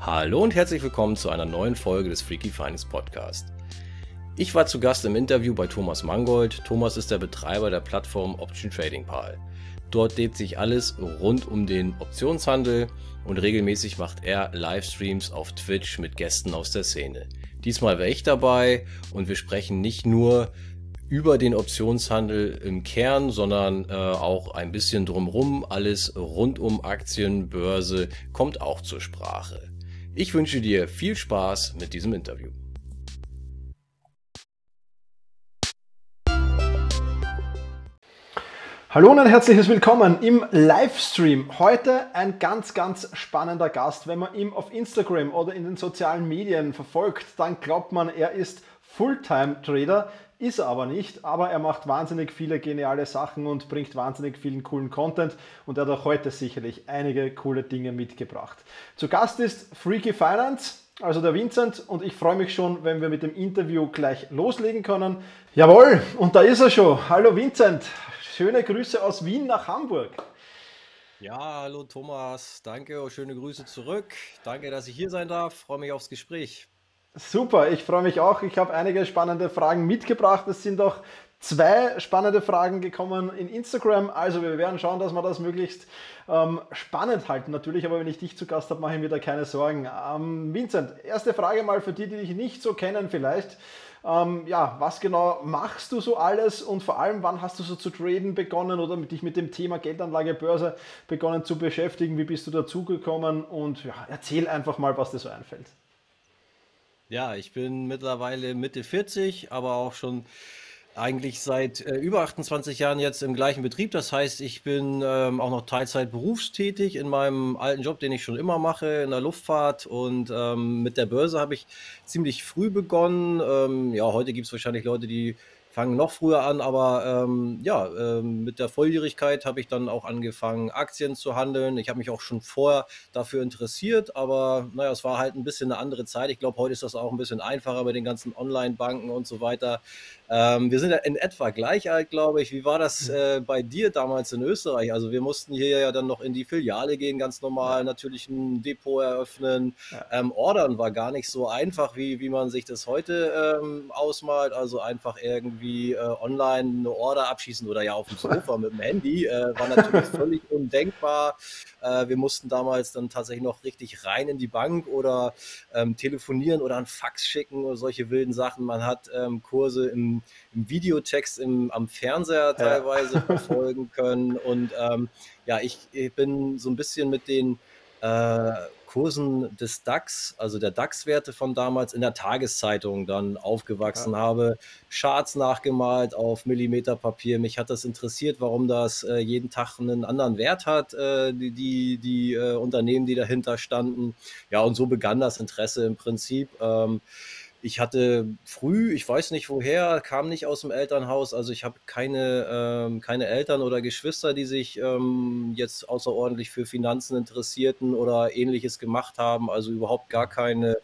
Hallo und herzlich willkommen zu einer neuen Folge des Freaky Finance Podcast. Ich war zu Gast im Interview bei Thomas Mangold. Thomas ist der Betreiber der Plattform Option Trading Pal. Dort dreht sich alles rund um den Optionshandel und regelmäßig macht er Livestreams auf Twitch mit Gästen aus der Szene. Diesmal wäre ich dabei und wir sprechen nicht nur über den Optionshandel im Kern, sondern äh, auch ein bisschen drumrum. Alles rund um Aktien, Börse kommt auch zur Sprache. Ich wünsche dir viel Spaß mit diesem Interview. Hallo und ein herzliches Willkommen im Livestream. Heute ein ganz, ganz spannender Gast. Wenn man ihn auf Instagram oder in den sozialen Medien verfolgt, dann glaubt man, er ist Fulltime-Trader. Ist er aber nicht, aber er macht wahnsinnig viele geniale Sachen und bringt wahnsinnig vielen coolen Content und er hat auch heute sicherlich einige coole Dinge mitgebracht. Zu Gast ist Freaky Finance, also der Vincent und ich freue mich schon, wenn wir mit dem Interview gleich loslegen können. Jawohl, und da ist er schon. Hallo Vincent, schöne Grüße aus Wien nach Hamburg. Ja, hallo Thomas, danke, schöne Grüße zurück. Danke, dass ich hier sein darf, freue mich aufs Gespräch. Super, ich freue mich auch. Ich habe einige spannende Fragen mitgebracht. Es sind auch zwei spannende Fragen gekommen in Instagram. Also wir werden schauen, dass wir das möglichst ähm, spannend halten natürlich. Aber wenn ich dich zu Gast habe, mache ich mir da keine Sorgen. Ähm, Vincent, erste Frage mal für die, die dich nicht so kennen vielleicht. Ähm, ja, was genau machst du so alles und vor allem, wann hast du so zu traden begonnen oder dich mit dem Thema Geldanlage, Börse begonnen zu beschäftigen? Wie bist du dazugekommen? Und ja, erzähl einfach mal, was dir so einfällt. Ja, ich bin mittlerweile Mitte 40, aber auch schon eigentlich seit äh, über 28 Jahren jetzt im gleichen Betrieb. Das heißt, ich bin ähm, auch noch Teilzeit berufstätig in meinem alten Job, den ich schon immer mache, in der Luftfahrt. Und ähm, mit der Börse habe ich ziemlich früh begonnen. Ähm, ja, heute gibt es wahrscheinlich Leute, die fangen noch früher an, aber ähm, ja, ähm, mit der Volljährigkeit habe ich dann auch angefangen, Aktien zu handeln. Ich habe mich auch schon vorher dafür interessiert, aber naja, es war halt ein bisschen eine andere Zeit. Ich glaube, heute ist das auch ein bisschen einfacher mit den ganzen Online-Banken und so weiter. Ähm, wir sind ja in etwa gleich alt, glaube ich. Wie war das äh, bei dir damals in Österreich? Also wir mussten hier ja dann noch in die Filiale gehen, ganz normal, natürlich ein Depot eröffnen. Ähm, ordern war gar nicht so einfach, wie, wie man sich das heute ähm, ausmalt. Also einfach irgendwie äh, online eine Order abschießen oder ja auf dem Sofa mit dem Handy. Äh, war natürlich völlig undenkbar. Äh, wir mussten damals dann tatsächlich noch richtig rein in die Bank oder ähm, telefonieren oder ein Fax schicken oder solche wilden Sachen. Man hat ähm, Kurse im im, Videotext im, am Fernseher teilweise ja. verfolgen können. Und ähm, ja, ich, ich, bin so ein bisschen mit den äh, Kursen des DAX, also der DAX-Werte von damals in der Tageszeitung dann aufgewachsen ja. habe, Charts nachgemalt auf Millimeterpapier. Mich hat das interessiert, warum das äh, jeden Tag einen anderen Wert hat, äh, die, die, die äh, Unternehmen, die dahinter standen. Ja, und so begann das Interesse im Prinzip. Ähm, ich hatte früh, ich weiß nicht woher, kam nicht aus dem Elternhaus. Also ich habe keine, ähm, keine Eltern oder Geschwister, die sich ähm, jetzt außerordentlich für Finanzen interessierten oder ähnliches gemacht haben. Also überhaupt gar keine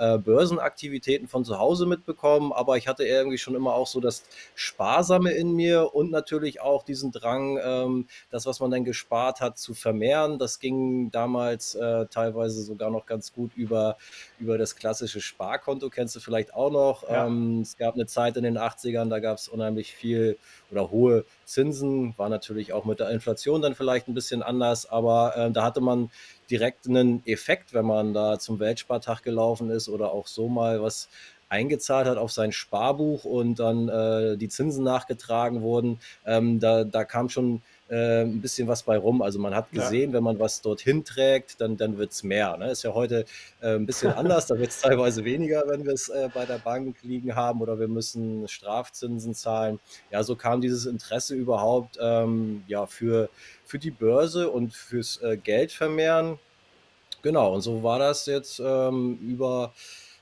äh, Börsenaktivitäten von zu Hause mitbekommen. Aber ich hatte irgendwie schon immer auch so das Sparsame in mir und natürlich auch diesen Drang, ähm, das, was man dann gespart hat, zu vermehren. Das ging damals äh, teilweise sogar noch ganz gut über, über das klassische Sparkonto. Kennst du vielleicht auch noch. Ja. Ähm, es gab eine Zeit in den 80ern, da gab es unheimlich viel oder hohe Zinsen, war natürlich auch mit der Inflation dann vielleicht ein bisschen anders, aber äh, da hatte man direkt einen Effekt, wenn man da zum Weltspartag gelaufen ist oder auch so mal was eingezahlt hat auf sein Sparbuch und dann äh, die Zinsen nachgetragen wurden. Ähm, da, da kam schon äh, ein bisschen was bei rum. Also man hat gesehen, ja. wenn man was dorthin trägt, dann, dann wird es mehr. Ne? Ist ja heute äh, ein bisschen anders, da wird es teilweise weniger, wenn wir es äh, bei der Bank liegen haben oder wir müssen Strafzinsen zahlen. Ja, so kam dieses Interesse überhaupt ähm, ja, für, für die Börse und fürs äh, Geld vermehren. Genau, und so war das jetzt ähm, über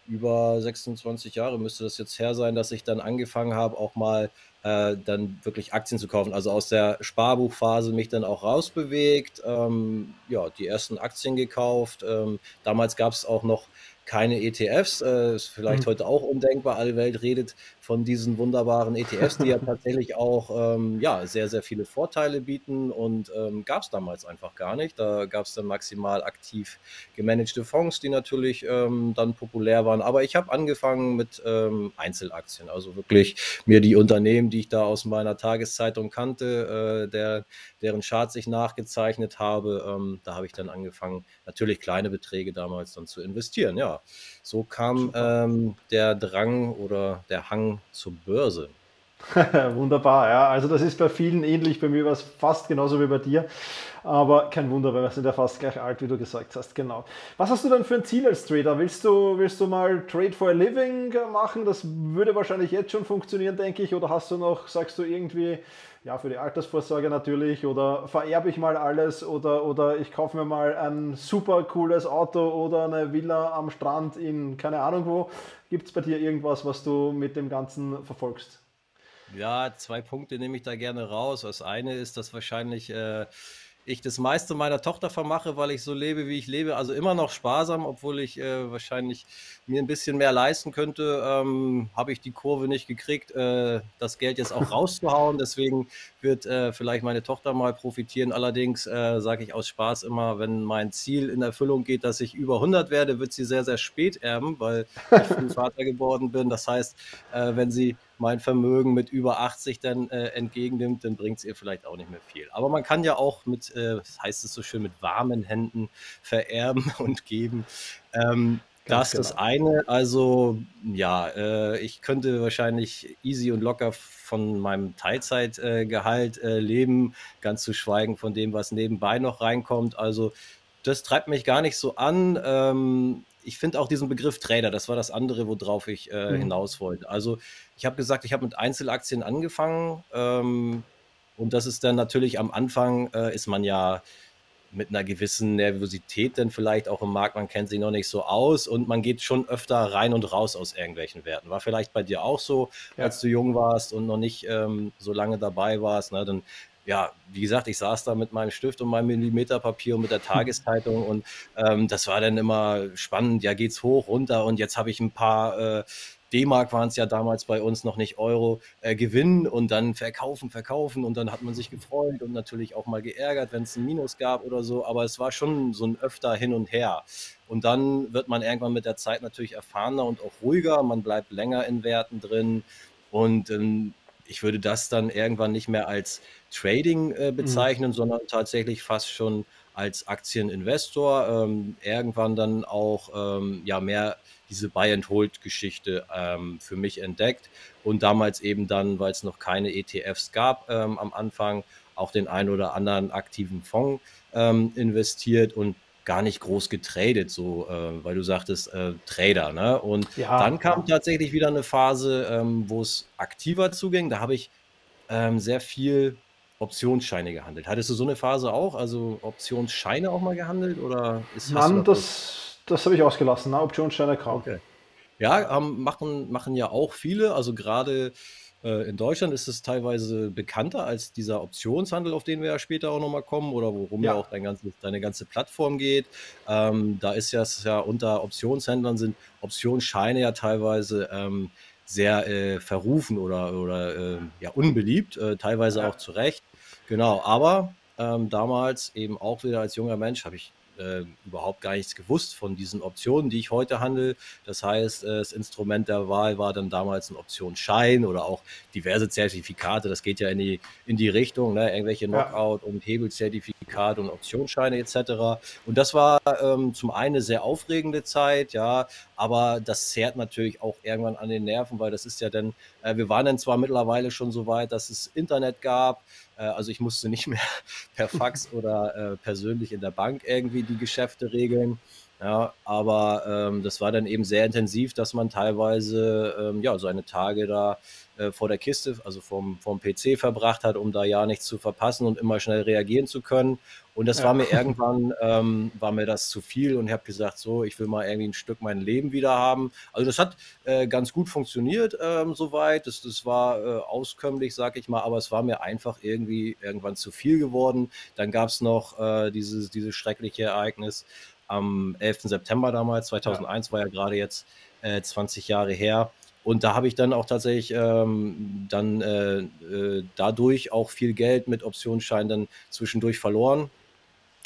über 26 Jahre müsste das jetzt her sein, dass ich dann angefangen habe, auch mal äh, dann wirklich Aktien zu kaufen. Also aus der Sparbuchphase mich dann auch rausbewegt, ähm, ja, die ersten Aktien gekauft. Ähm, damals gab es auch noch keine ETFs, äh, ist vielleicht mhm. heute auch undenkbar. Alle Welt redet von diesen wunderbaren ETFs, die ja tatsächlich auch ähm, ja, sehr, sehr viele Vorteile bieten und ähm, gab es damals einfach gar nicht. Da gab es dann maximal aktiv gemanagte Fonds, die natürlich ähm, dann populär waren. Aber ich habe angefangen mit ähm, Einzelaktien, also wirklich mir die Unternehmen, die ich da aus meiner Tageszeitung kannte, äh, der, deren Charts ich nachgezeichnet habe, ähm, da habe ich dann angefangen, natürlich kleine Beträge damals dann zu investieren. Ja, so kam ähm, der Drang oder der Hang zur Börse. Wunderbar, ja. Also das ist bei vielen ähnlich, bei mir war es fast genauso wie bei dir. Aber kein Wunder, weil wir sind ja fast gleich alt, wie du gesagt hast, genau. Was hast du denn für ein Ziel als Trader? Willst du, willst du mal Trade for a Living machen? Das würde wahrscheinlich jetzt schon funktionieren, denke ich. Oder hast du noch, sagst du irgendwie, ja, für die Altersvorsorge natürlich, oder vererbe ich mal alles, oder, oder ich kaufe mir mal ein super cooles Auto oder eine Villa am Strand in keine Ahnung wo. Gibt es bei dir irgendwas, was du mit dem Ganzen verfolgst? Ja, zwei Punkte nehme ich da gerne raus. Das eine ist, dass wahrscheinlich äh, ich das meiste meiner Tochter vermache, weil ich so lebe, wie ich lebe. Also immer noch sparsam, obwohl ich äh, wahrscheinlich mir ein bisschen mehr leisten könnte, ähm, habe ich die Kurve nicht gekriegt, äh, das Geld jetzt auch rauszuhauen. Deswegen wird äh, vielleicht meine Tochter mal profitieren. Allerdings äh, sage ich aus Spaß immer, wenn mein Ziel in Erfüllung geht, dass ich über 100 werde, wird sie sehr, sehr spät erben, weil ich früh Vater geworden bin. Das heißt, äh, wenn sie mein Vermögen mit über 80 dann äh, entgegennimmt, dann bringt es ihr vielleicht auch nicht mehr viel. Aber man kann ja auch mit, äh, das heißt es so schön, mit warmen Händen vererben und geben. Ähm, das ist genau. das eine. Also ja, äh, ich könnte wahrscheinlich easy und locker von meinem Teilzeitgehalt äh, leben, ganz zu schweigen von dem, was nebenbei noch reinkommt. Also das treibt mich gar nicht so an. Ähm, ich finde auch diesen Begriff Trader, das war das andere, worauf ich äh, mhm. hinaus wollte. Also ich habe gesagt, ich habe mit Einzelaktien angefangen ähm, und das ist dann natürlich am Anfang, äh, ist man ja mit einer gewissen Nervosität dann vielleicht auch im Markt, man kennt sich noch nicht so aus und man geht schon öfter rein und raus aus irgendwelchen Werten. War vielleicht bei dir auch so, ja. als du jung warst und noch nicht ähm, so lange dabei warst, ne? dann ja, wie gesagt, ich saß da mit meinem Stift und meinem Millimeterpapier und mit der Tageszeitung und ähm, das war dann immer spannend. Ja, geht's hoch, runter und jetzt habe ich ein paar äh, D-Mark waren es ja damals bei uns noch nicht Euro, äh, gewinnen und dann verkaufen, verkaufen und dann hat man sich gefreut und natürlich auch mal geärgert, wenn es ein Minus gab oder so, aber es war schon so ein öfter hin und her. Und dann wird man irgendwann mit der Zeit natürlich erfahrener und auch ruhiger, man bleibt länger in Werten drin und ähm, ich würde das dann irgendwann nicht mehr als Trading äh, mhm. bezeichnen, mhm. sondern tatsächlich fast schon als Aktieninvestor. Ähm, irgendwann dann auch ähm, ja mehr diese Buy-and-Hold-Geschichte ähm, für mich entdeckt und damals eben dann, weil es noch keine ETFs gab ähm, am Anfang, auch den ein oder anderen aktiven Fonds ähm, investiert und gar nicht groß getradet, so, äh, weil du sagtest, äh, Trader, ne? Und ja, dann kam ja. tatsächlich wieder eine Phase, ähm, wo es aktiver zuging. Da habe ich ähm, sehr viel Optionsscheine gehandelt. Hattest du so eine Phase auch? Also Optionsscheine auch mal gehandelt? Oder ist Mann, das, das habe ich ausgelassen, ne? Optionsscheine kaum. Okay. Ja, ähm, machen, machen ja auch viele. Also gerade in Deutschland ist es teilweise bekannter als dieser Optionshandel, auf den wir ja später auch nochmal kommen oder worum ja, ja auch dein ganzes, deine ganze Plattform geht. Ähm, da ist ja, ja unter Optionshändlern sind Optionsscheine ja teilweise ähm, sehr äh, verrufen oder, oder äh, ja, unbeliebt, äh, teilweise ja. auch zu Recht. Genau, aber ähm, damals eben auch wieder als junger Mensch habe ich äh, überhaupt gar nichts gewusst von diesen Optionen, die ich heute handle. Das heißt, äh, das Instrument der Wahl war dann damals ein Optionsschein oder auch diverse Zertifikate. Das geht ja in die, in die Richtung, ne? irgendwelche Knockout- und Hebelzertifikate und Optionsscheine etc. Und das war ähm, zum einen eine sehr aufregende Zeit, ja, aber das zehrt natürlich auch irgendwann an den Nerven, weil das ist ja dann, äh, wir waren dann zwar mittlerweile schon so weit, dass es Internet gab, also ich musste nicht mehr per Fax oder äh, persönlich in der Bank irgendwie die Geschäfte regeln. Ja, aber ähm, das war dann eben sehr intensiv, dass man teilweise ähm, ja, seine Tage da äh, vor der Kiste, also vom, vom PC verbracht hat, um da ja nichts zu verpassen und immer schnell reagieren zu können. Und das ja. war mir irgendwann, ähm, war mir das zu viel und ich habe gesagt, so, ich will mal irgendwie ein Stück mein Leben wieder haben. Also das hat äh, ganz gut funktioniert ähm, soweit. Das, das war äh, auskömmlich, sag ich mal, aber es war mir einfach irgendwie irgendwann zu viel geworden. Dann gab es noch äh, dieses, dieses schreckliche Ereignis am 11. September damals, 2001 ja. war ja gerade jetzt 20 äh, Jahre her Und da habe ich dann auch tatsächlich ähm, dann äh, äh, dadurch auch viel Geld mit Optionsscheinen dann zwischendurch verloren.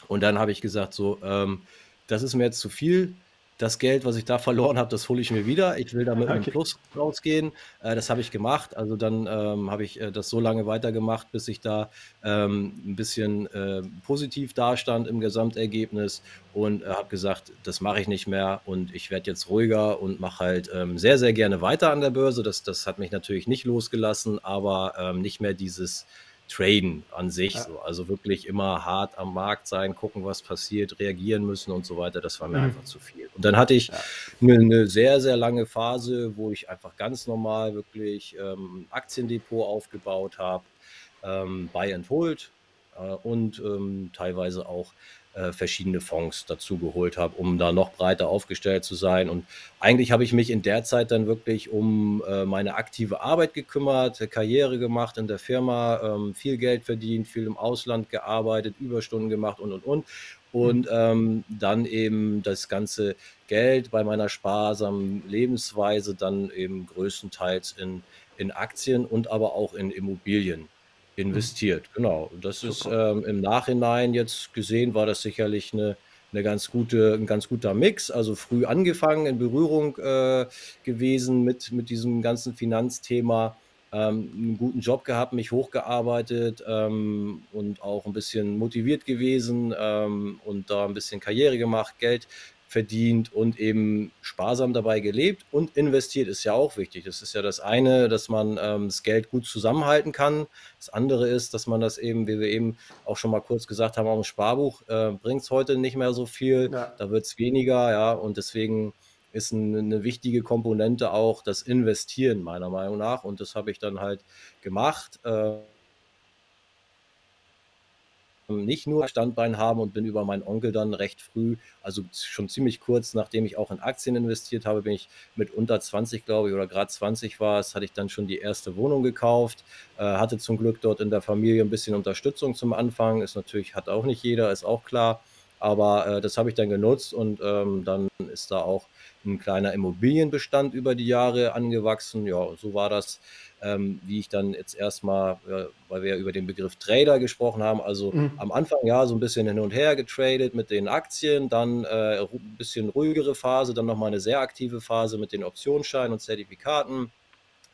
Und dann habe ich gesagt, so, ähm, das ist mir jetzt zu viel das Geld, was ich da verloren habe, das hole ich mir wieder. Ich will da mit okay. einem Plus rausgehen. Äh, das habe ich gemacht. Also dann ähm, habe ich äh, das so lange weitergemacht, bis ich da ähm, ein bisschen äh, positiv dastand im Gesamtergebnis und äh, habe gesagt, das mache ich nicht mehr und ich werde jetzt ruhiger und mache halt ähm, sehr, sehr gerne weiter an der Börse. Das, das hat mich natürlich nicht losgelassen, aber ähm, nicht mehr dieses Traden an sich. Ja. So. Also wirklich immer hart am Markt sein, gucken, was passiert, reagieren müssen und so weiter. Das war mir mhm. einfach zu viel. Und dann hatte ich ja. eine, eine, sehr, sehr lange Phase, wo ich einfach ganz normal wirklich ähm, Aktiendepot aufgebaut habe, ähm, Buy and Hold äh, und ähm, teilweise auch äh, verschiedene Fonds dazu geholt habe, um da noch breiter aufgestellt zu sein. Und eigentlich habe ich mich in der Zeit dann wirklich um äh, meine aktive Arbeit gekümmert, Karriere gemacht in der Firma, ähm, viel Geld verdient, viel im Ausland gearbeitet, Überstunden gemacht und und und. Und mhm. ähm, dann eben das ganze Geld bei meiner sparsamen Lebensweise dann eben größtenteils in, in Aktien und aber auch in Immobilien investiert. Mhm. Genau. Das Super. ist ähm, im Nachhinein jetzt gesehen, war das sicherlich eine, eine ganz gute, ein ganz guter Mix. Also früh angefangen, in Berührung äh, gewesen mit, mit diesem ganzen Finanzthema. Ähm, einen guten Job gehabt, mich hochgearbeitet ähm, und auch ein bisschen motiviert gewesen ähm, und da ein bisschen Karriere gemacht, Geld verdient und eben sparsam dabei gelebt und investiert ist ja auch wichtig. Das ist ja das eine, dass man ähm, das Geld gut zusammenhalten kann. Das andere ist, dass man das eben, wie wir eben auch schon mal kurz gesagt haben, auch im Sparbuch äh, bringt es heute nicht mehr so viel. Ja. Da wird es weniger, ja, und deswegen ist eine, eine wichtige Komponente auch das Investieren meiner Meinung nach. Und das habe ich dann halt gemacht. Äh, nicht nur Standbein haben und bin über meinen Onkel dann recht früh, also schon ziemlich kurz, nachdem ich auch in Aktien investiert habe, bin ich mit unter 20, glaube ich, oder gerade 20 war es, hatte ich dann schon die erste Wohnung gekauft, äh, hatte zum Glück dort in der Familie ein bisschen Unterstützung zum Anfang, ist natürlich, hat auch nicht jeder, ist auch klar, aber äh, das habe ich dann genutzt und ähm, dann ist da auch ein kleiner Immobilienbestand über die Jahre angewachsen. Ja, so war das ähm, wie ich dann jetzt erstmal, äh, weil wir ja über den Begriff Trader gesprochen haben, also mhm. am Anfang ja so ein bisschen hin und her getradet mit den Aktien, dann äh, ein bisschen ruhigere Phase, dann nochmal eine sehr aktive Phase mit den Optionsscheinen und Zertifikaten.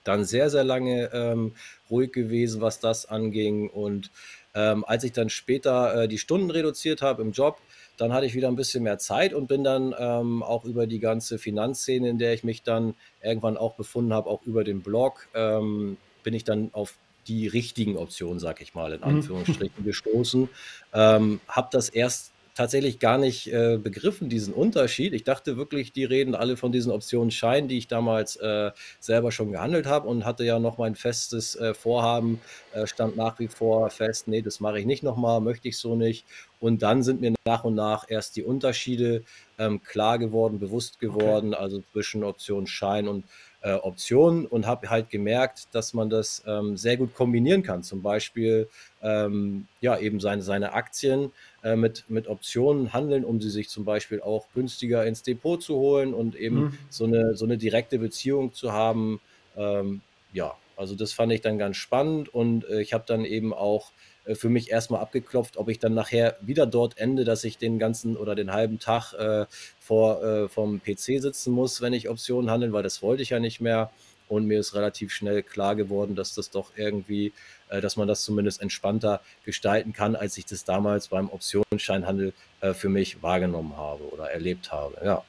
Dann sehr, sehr lange ähm, ruhig gewesen, was das anging. Und ähm, als ich dann später äh, die Stunden reduziert habe im Job, dann hatte ich wieder ein bisschen mehr Zeit und bin dann ähm, auch über die ganze Finanzszene, in der ich mich dann irgendwann auch befunden habe, auch über den Blog, ähm, bin ich dann auf die richtigen Optionen, sag ich mal, in mhm. Anführungsstrichen gestoßen. Ähm, habe das erst tatsächlich gar nicht äh, begriffen, diesen Unterschied. Ich dachte wirklich, die reden alle von diesen Optionen Schein, die ich damals äh, selber schon gehandelt habe und hatte ja noch mein festes äh, Vorhaben, äh, stand nach wie vor fest, nee, das mache ich nicht nochmal, möchte ich so nicht. Und dann sind mir nach und nach erst die Unterschiede ähm, klar geworden, bewusst geworden, okay. also zwischen Option Schein und äh, Optionen und habe halt gemerkt, dass man das ähm, sehr gut kombinieren kann. Zum Beispiel ähm, ja eben seine, seine Aktien äh, mit, mit Optionen handeln, um sie sich zum Beispiel auch günstiger ins Depot zu holen und eben mhm. so, eine, so eine direkte Beziehung zu haben. Ähm, ja, also das fand ich dann ganz spannend und äh, ich habe dann eben auch äh, für mich erstmal abgeklopft, ob ich dann nachher wieder dort ende, dass ich den ganzen oder den halben Tag äh, vor äh, vom PC sitzen muss, wenn ich Optionen handle, weil das wollte ich ja nicht mehr. Und mir ist relativ schnell klar geworden, dass das doch irgendwie, äh, dass man das zumindest entspannter gestalten kann, als ich das damals beim Optionsscheinhandel äh, für mich wahrgenommen habe oder erlebt habe. Ja.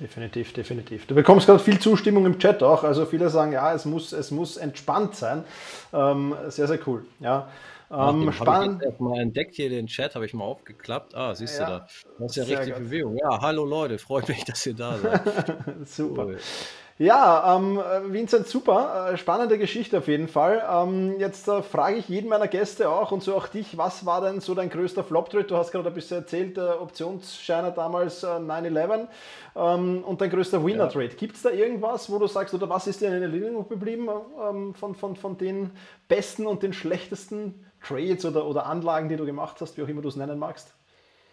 Definitiv, definitiv. Du bekommst gerade viel Zustimmung im Chat auch. Also viele sagen, ja, es muss, es muss entspannt sein. Ähm, sehr, sehr cool. Ja. Ähm, spannend. Ich mal entdeckt hier den Chat, habe ich mal aufgeklappt. Ah, siehst ja, du da. Das ist ja richtig gut. Bewegung. Ja, hallo Leute, freut mich, dass ihr da seid. Super. Cool. Ja, ähm, Vincent, super. Äh, spannende Geschichte auf jeden Fall. Ähm, jetzt äh, frage ich jeden meiner Gäste auch und so auch dich, was war denn so dein größter Flop-Trade? Du hast gerade ein bisschen erzählt, äh, Optionsscheiner damals äh, 9-11 ähm, und dein größter Winner-Trade. Ja. Gibt es da irgendwas, wo du sagst, oder was ist dir in Erinnerung geblieben ähm, von, von, von den besten und den schlechtesten Trades oder, oder Anlagen, die du gemacht hast, wie auch immer du es nennen magst?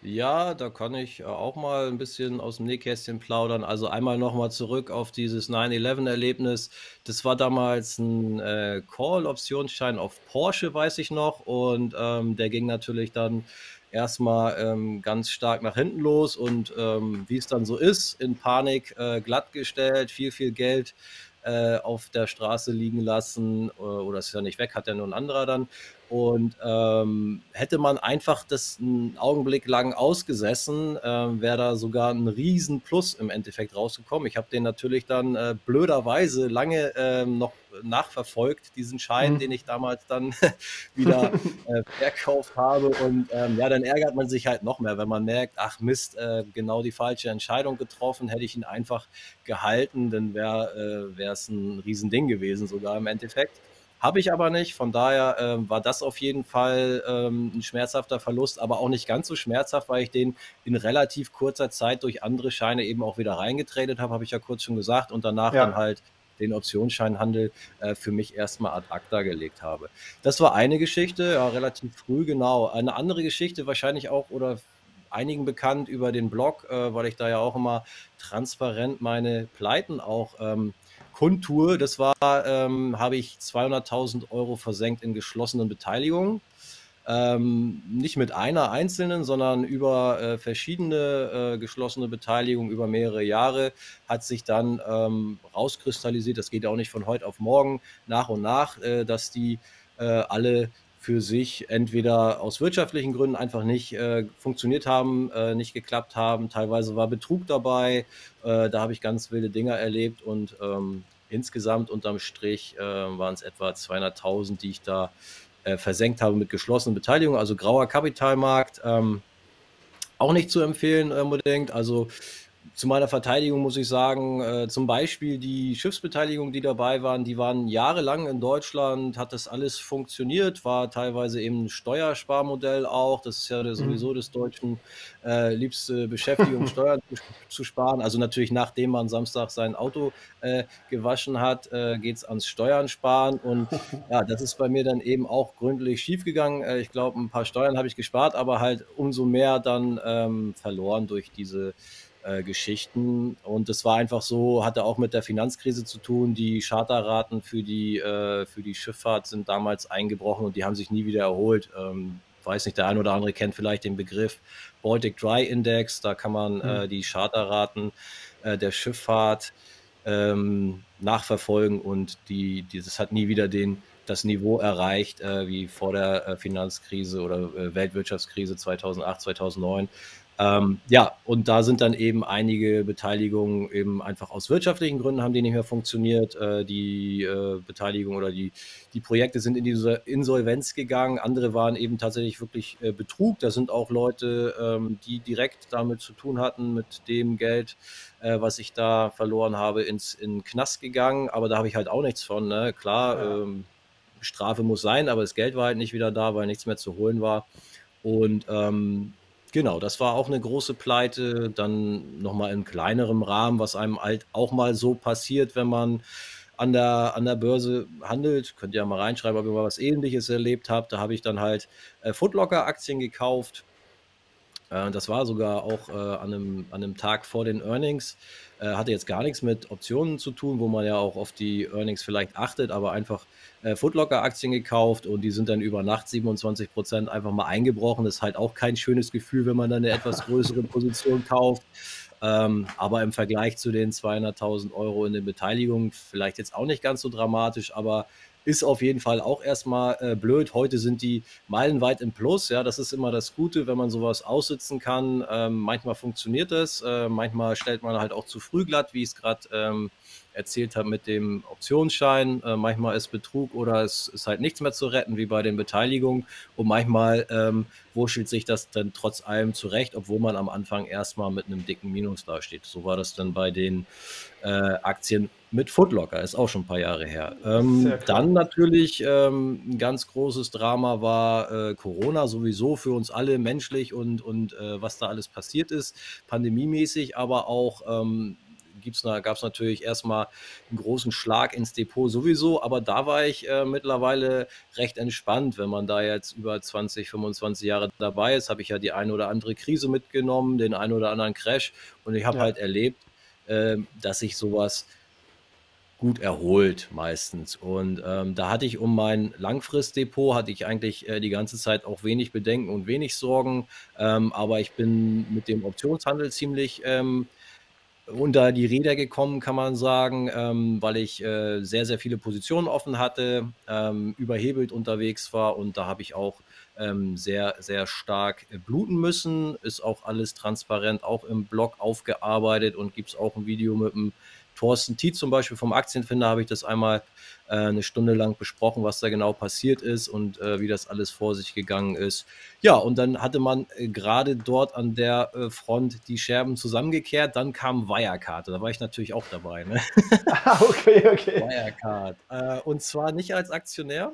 Ja, da kann ich äh, auch mal ein bisschen aus dem Nähkästchen plaudern. Also, einmal noch mal zurück auf dieses 9/11-Erlebnis. Das war damals 'n, äh, Call-Optionsschein auf Porsche, weiß ich noch. Und, ähm, der ging natürlich dann erst mal, ähm, ganz stark nach hinten los und, ähm, wie es dann so ist, in Panik, äh, glattgestellt, viel, viel Geld, äh, auf der Straße liegen lassen, äh, oder ist ja nicht weg, hat ja nur 'n anderer dann. Und, ähm, hätte man einfach das 'n Augenblick lang ausgesessen, ähm, wäre da sogar 'n Riesenplus im Endeffekt rausgekommen. Ich habe den natürlich dann, äh, blöderweise lange, ähm, noch nachverfolgt, diesen Schein, Mhm. den ich damals dann wieder, äh, verkauft habe. Und, ähm, ja, dann ärgert man sich halt noch mehr, wenn man merkt: „Ach Mist, äh, genau die falsche Entscheidung getroffen. Hätte ich ihn einfach gehalten, dann wäre äh, es 'n Riesending gewesen sogar im Endeffekt.“ Habe ich aber nicht, von daher, ähm, war das auf jeden Fall, ähm, 'n schmerzhafter Verlust, aber auch nicht ganz so schmerzhaft, weil ich den in relativ kurzer Zeit durch andere Scheine eben auch wieder reingetradet habe, habe ich ja kurz schon gesagt, und danach dann Ja. halt den Optionsscheinhandel, äh, für mich erst mal ad acta gelegt habe. Das war eine Geschichte, ja, relativ früh, genau. Eine andere Geschichte wahrscheinlich auch oder einigen bekannt über den Blog, äh, weil ich da ja auch immer transparent meine Pleiten auch, ähm, kundtue. Das war ähm, habe ich 200.000 € versenkt in geschlossenen Beteiligungen. Ähm, nicht mit einer einzelnen, sondern über, äh, verschiedene, äh, geschlossene Beteiligungen über mehrere Jahre hat sich dann, ähm, rauskristallisiert das geht auch nicht von heut auf morgen, nach und nach, äh, dass die, äh, alle für sich entweder aus wirtschaftlichen Gründen einfach nicht, äh, funktioniert haben, äh, nicht geklappt haben. Teilweise war Betrug dabei. Äh, da habe ich ganz wilde Dinger erlebt und, ähm, insgesamt unterm Strich, äh, waren's etwa 200.000, die ich da, äh, versenkt habe mit geschlossenen Beteiligungen, also grauer Kapitalmarkt. Ähm, auch nicht zu empfehlen, äh, unbedingt. Also, zu meiner Verteidigung muss ich sagen, äh, zum Beispiel die Schiffsbeteiligungen, die dabei waren, die waren jahrelang in Deutschland hat das alles funktioniert, war teilweise eben 'n Steuersparmodell auch. Das ist ja Mhm. sowieso des Deutschen, äh, liebste Beschäftigung, Steuern zu zu sparen. Also, natürlich, nachdem man samstags sein Auto, äh, gewaschen hat, äh, geht's ans Steuern sparen. Und ja, das ist bei mir dann eben auch gründlich schiefgegangen. Äh, ich glaube, 'n paar Steuern habe ich gespart, aber halt umso mehr dann, ähm, verloren durch diese, äh, Geschichten. Und das war einfach so hatte auch mit der Finanzkrise zu tun. Die Charterraten für die äh, für die Schifffahrt sind damals eingebrochen und die haben sich nie wieder erholt. Ähm, weiß nicht, der ein oder andere kennt vielleicht den Begriff Baltic Dry Index. Da kann man, Mhm. äh, die Charterraten, äh, der Schifffahrt, ähm, nachverfolgen und die dieses hat nie wieder den das Niveau erreicht, äh, wie vor der, äh, Finanzkrise oder, äh, Weltwirtschaftskrise 2008, 2009. Ähm, ja, und da sind dann eben einige Beteiligungen eben einfach aus wirtschaftlichen Gründen haben die nicht mehr funktioniert. Äh, die, äh, Beteiligung oder die die Projekte sind in diese Insolvenz gegangen. Andere waren eben tatsächlich wirklich, äh, Betrug. Da sind auch Leute, ähm, die direkt damit zu tun hatten mit dem Geld, äh, was ich da verloren habe, ins in Knast gegangen, aber da habe ich halt auch nichts von, ne? Klar, Ja. ähm, Strafe muss sein, aber das Geld war halt nicht wieder da, weil nichts mehr zu holen war. Und, ähm, genau, das war auch 'ne große Pleite. Dann noch mal in kleinerem Rahmen, was einem halt auch mal so passiert, wenn man an der an der Börse handelt. Könnt ihr ja mal reinschreiben, ob ihr mal was Ähnliches erlebt habt. Da habe ich dann halt, äh, Foot Locker Aktien gekauft. Äh, das war sogar auch, äh, an 'nem an 'nem Tag vor den Earnings. Äh, hatte jetzt gar nix mit Optionen zu tun, wo man ja auch auf die Earnings vielleicht achtet, aber einfach, äh, Foot Locker Aktien gekauft und die sind dann über Nacht 27 % einfach mal eingebrochen. Ist halt auch kein schönes Gefühl, wenn man dann 'ne etwas größere Position kauft. Ähm, aber im Vergleich zu den 200.000 € in den Beteiligungen vielleicht jetzt auch nicht ganz so dramatisch, aber ist auf jeden Fall auch erst mal, äh, blöd. Heute sind die meilenweit im Plus, ja. Das ist immer das Gute, wenn man so was aussitzen kann. Ähm, manchmal funktioniert das, äh, manchmal stellt man halt auch zu früh glatt, wie ich's grad, ähm, erzählt habe mit dem Optionsschein. Äh, manchmal ist Betrug oder es ist halt nichts mehr zu retten, wie bei den Beteiligungen. Und manchmal, ähm, wurschtelt sich das dann trotz allem zurecht, obwohl man am Anfang erst mal mit 'nem dicken Minus dasteht. So war das dann bei den, äh, Aktien mit Foot Locker, ist auch schon 'n paar Jahre her. Ähm, dann natürlich, ähm, 'n ganz großes Drama war, äh, Corona sowieso für uns alle menschlich und und, äh, was da alles passiert ist, pandemiemäßig, aber auch, ähm, gab es natürlich erstmal einen großen Schlag ins Depot sowieso, aber da war ich äh, mittlerweile recht entspannt. Wenn man da jetzt über 20, 25 Jahre dabei ist, habe ich ja die eine oder andere Krise mitgenommen, den einen oder anderen Crash und ich habe ja. halt erlebt, äh, dass sich sowas gut erholt meistens. Und ähm, da hatte ich um mein Langfristdepot, hatte ich eigentlich äh, die ganze Zeit auch wenig Bedenken und wenig Sorgen. Ähm, aber ich bin mit dem Optionshandel ziemlich ähm, unter die Räder gekommen, kann man sagen, ähm, weil ich äh, sehr, sehr viele Positionen offen hatte, ähm, überhebelt unterwegs war und da habe ich auch ähm, sehr, sehr stark bluten müssen. Ist auch alles transparent, auch im Blog aufgearbeitet und gibt es auch ein Video mit einem Thorsten Tietz zum Beispiel vom Aktienfinder habe ich das einmal äh, eine Stunde lang besprochen, was da genau passiert ist und äh, wie das alles vor sich gegangen ist. Ja, und dann hatte man äh, gerade dort an der äh, Front die Scherben zusammengekehrt. Dann kam Wirecard. Da war ich natürlich auch dabei. Ne? Ah, okay, okay. Wirecard. Äh, und zwar nicht als Aktionär.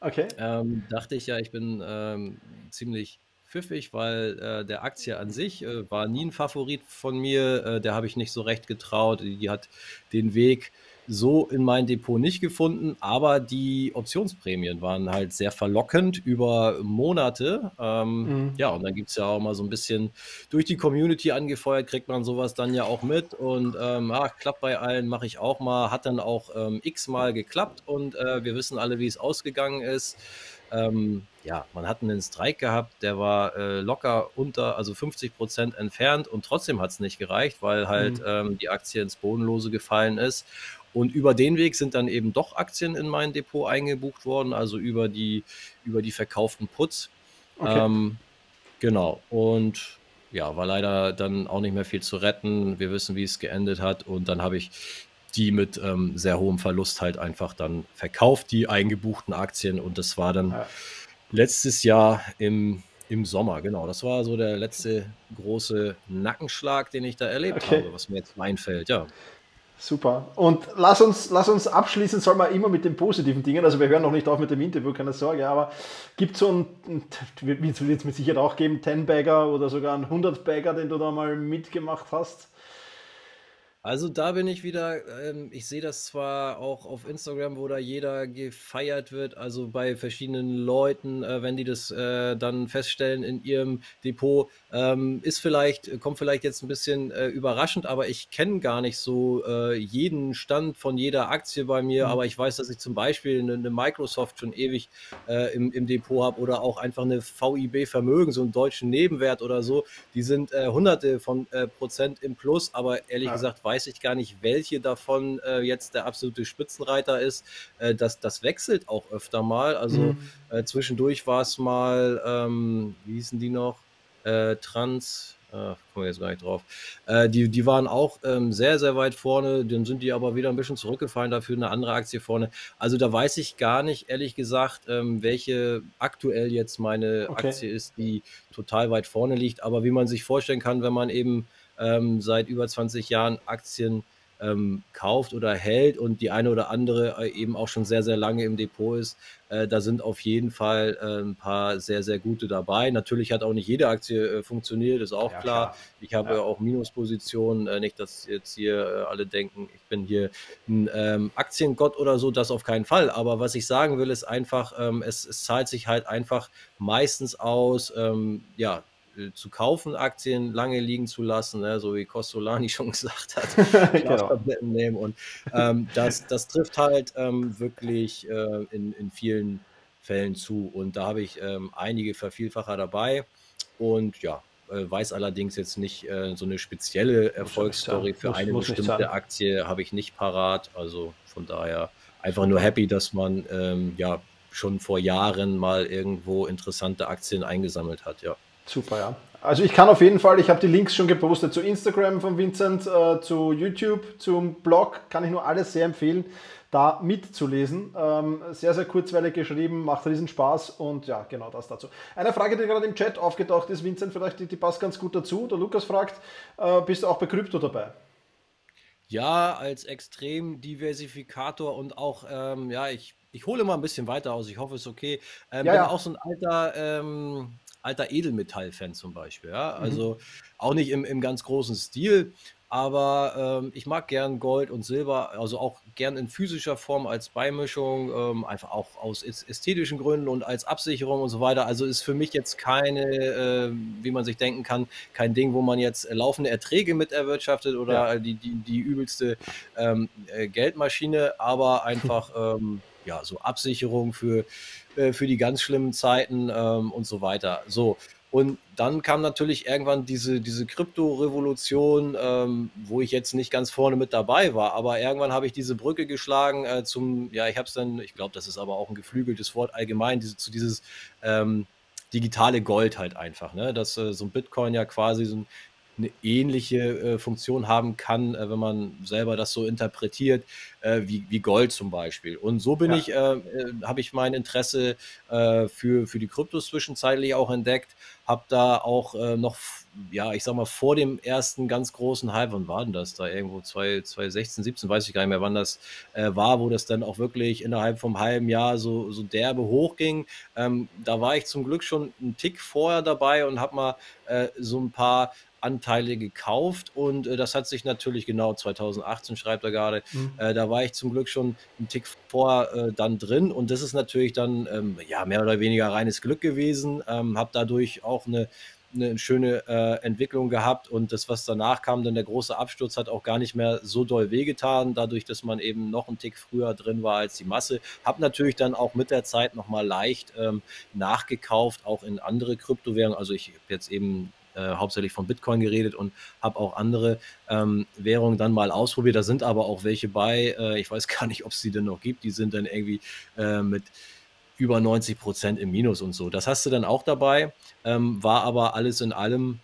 Okay. Ähm, dachte ich ja, ich bin ähm, ziemlich pfiffig, weil äh, der Aktie an sich äh, war nie ein Favorit von mir. Äh, der habe ich nicht so recht getraut. Die hat den Weg so in mein Depot nicht gefunden, aber die Optionsprämien waren halt sehr verlockend über Monate. Ähm, mhm. Ja, und dann gibt es ja auch mal so ein bisschen durch die Community angefeuert, kriegt man sowas dann ja auch mit. Und ähm, ach, klappt bei allen, mache ich auch mal. Hat dann auch ähm, x-mal geklappt und äh, wir wissen alle, wie es ausgegangen ist. Ähm, ja, man hat einen Strike gehabt, der war äh, locker unter, also 50 Prozent entfernt und trotzdem hat es nicht gereicht, weil halt mhm. ähm, die Aktie ins Bodenlose gefallen ist. Und über den Weg sind dann eben doch Aktien in mein Depot eingebucht worden, also über die, über die verkauften Puts. Okay. Ähm, genau. Und ja, war leider dann auch nicht mehr viel zu retten. Wir wissen, wie es geendet hat. Und dann habe ich die mit ähm, sehr hohem Verlust halt einfach dann verkauft, die eingebuchten Aktien. Und das war dann ja. letztes Jahr im, im Sommer, genau. Das war so der letzte große Nackenschlag, den ich da erlebt okay. habe, was mir jetzt einfällt, ja. Super. Und lass uns, lass uns abschließen, soll man immer mit den positiven Dingen, also wir hören noch nicht auf mit dem Interview, keine Sorge, aber gibt es so ein, wie es mit Sicherheit auch geben, 10-Bagger oder sogar ein 100-Bagger, den du da mal mitgemacht hast? Also da bin ich wieder, ähm, ich sehe das zwar auch auf Instagram, wo da jeder gefeiert wird, also bei verschiedenen Leuten, äh, wenn die das äh, dann feststellen in ihrem Depot, ähm, ist vielleicht, kommt vielleicht jetzt ein bisschen äh, überraschend, aber ich kenne gar nicht so äh, jeden Stand von jeder Aktie bei mir, mhm. aber ich weiß, dass ich zum Beispiel eine, eine Microsoft schon ewig äh, im, im Depot habe oder auch einfach eine VIB Vermögen, so einen deutschen Nebenwert oder so, die sind äh, hunderte von Prozent im Plus, aber ehrlich ja. gesagt weiß weiß ich gar nicht, welche davon äh, jetzt der absolute Spitzenreiter ist. Äh, das, das wechselt auch öfter mal. Also mhm. äh, zwischendurch war es mal, ähm, wie hießen die noch? Äh, Trans. Ach, komme jetzt gar nicht drauf. Äh, die, die waren auch ähm, sehr, sehr weit vorne. Dann sind die aber wieder ein bisschen zurückgefallen, dafür eine andere Aktie vorne. Also da weiß ich gar nicht, ehrlich gesagt, ähm, welche aktuell jetzt meine okay. Aktie ist, die total weit vorne liegt. Aber wie man sich vorstellen kann, wenn man eben ähm, seit über 20 Jahren Aktien ähm, kauft oder hält und die eine oder andere äh, eben auch schon sehr, sehr lange im Depot ist, äh, da sind auf jeden Fall äh, ein paar sehr, sehr gute dabei. Natürlich hat auch nicht jede Aktie äh, funktioniert, ist auch ja, klar. klar. Ich habe ja. auch Minuspositionen, äh, nicht, dass jetzt hier äh, alle denken, ich bin hier ein ähm, Aktiengott oder so, das auf keinen Fall. Aber was ich sagen will, ist einfach, ähm, es, es, zahlt sich halt einfach meistens aus, ähm, ja, äh, zu kaufen, Aktien lange liegen zu lassen, ne, so wie Costolani schon gesagt hat. genau. nehmen. Und ähm, das, das trifft halt ähm, wirklich äh, in, in vielen Fällen zu. Und da habe ich ähm, einige Vervielfacher dabei. Und ja, äh, weiß allerdings jetzt nicht äh, so eine spezielle Erfolgsstory für muss, eine muss bestimmte Aktie habe ich nicht parat. Also von daher einfach nur happy, dass man ähm, ja schon vor Jahren mal irgendwo interessante Aktien eingesammelt hat, ja. Super, ja. Also ich kann auf jeden Fall, ich habe die Links schon gepostet zu Instagram von Vincent, äh, zu YouTube, zum Blog, kann ich nur alles sehr empfehlen, da mitzulesen. Ähm, sehr, sehr kurzweilig geschrieben, macht riesen Spaß und ja, genau das dazu. Eine Frage, die gerade im Chat aufgetaucht ist, Vincent, vielleicht die, die passt ganz gut dazu. Der Lukas fragt, äh, bist du auch bei Krypto dabei? Ja, als Extrem-Diversifikator und auch, ähm, ja, ich, ich hole mal ein bisschen weiter aus. Ich hoffe, es ist okay. Ähm, ja, bin ja. auch so ein alter ähm, alter Edelmetall-Fan zum Beispiel. Ja? Mhm. Also mhm. auch nicht im, im ganz großen Stil, aber ähm, ich mag gern Gold und Silber, also auch gern in physischer Form als Beimischung, ähm, einfach auch aus ästhetischen Gründen und als Absicherung und so weiter. Also ist für mich jetzt keine, äh, wie man sich denken kann, kein Ding, wo man jetzt laufende Erträge mit erwirtschaftet oder ja. die, die, die übelste ähm, äh, Geldmaschine, aber einfach ähm, ja, so Absicherung für, äh, für die ganz schlimmen Zeiten ähm, und so weiter. So. Und dann kam natürlich irgendwann diese, diese Krypto-Revolution, ähm, wo ich jetzt nicht ganz vorne mit dabei war, aber irgendwann habe ich diese Brücke geschlagen äh, zum, ja, ich habe es dann, ich glaube, das ist aber auch ein geflügeltes Wort allgemein, diese, zu dieses ähm, digitale Gold halt einfach, ne? dass äh, so ein Bitcoin ja quasi so ein eine ähnliche äh, Funktion haben kann, äh, wenn man selber das so interpretiert, äh, wie, wie Gold zum Beispiel. Und so bin ja. ich, äh, äh, habe ich mein Interesse äh, für, für die Kryptos zwischenzeitlich auch entdeckt, habe da auch noch, ja, ich sag mal, vor dem ersten ganz großen Hype, wann war denn das da irgendwo, 2016, 17, weiß ich gar nicht mehr, wann das war, wo das dann auch wirklich innerhalb vom halben Jahr so, so derbe hochging. Ähm, da war ich zum Glück schon einen Tick vorher dabei und habe mal so ein paar Anteile gekauft und äh, das hat sich natürlich genau 2018 schreibt er gerade, mhm. äh, da war ich zum Glück schon einen Tick vor äh, dann drin und das ist natürlich dann ähm, ja mehr oder weniger reines Glück gewesen, ähm, habe dadurch auch eine eine schöne äh, Entwicklung gehabt und das, was danach kam, dann der große Absturz, hat auch gar nicht mehr so doll wehgetan, dadurch, dass man eben noch einen Tick früher drin war als die Masse. Hab natürlich dann auch mit der Zeit nochmal leicht ähm, nachgekauft, auch in andere Kryptowährungen. Also ich habe jetzt eben äh, hauptsächlich von Bitcoin geredet und habe auch andere ähm, Währungen dann mal ausprobiert. Da sind aber auch welche bei, äh, ich weiß gar nicht, ob es die denn noch gibt, die sind dann irgendwie äh, mit über 90 Prozent im Minus und so. Das hast du dann auch dabei, ähm, war aber alles in allem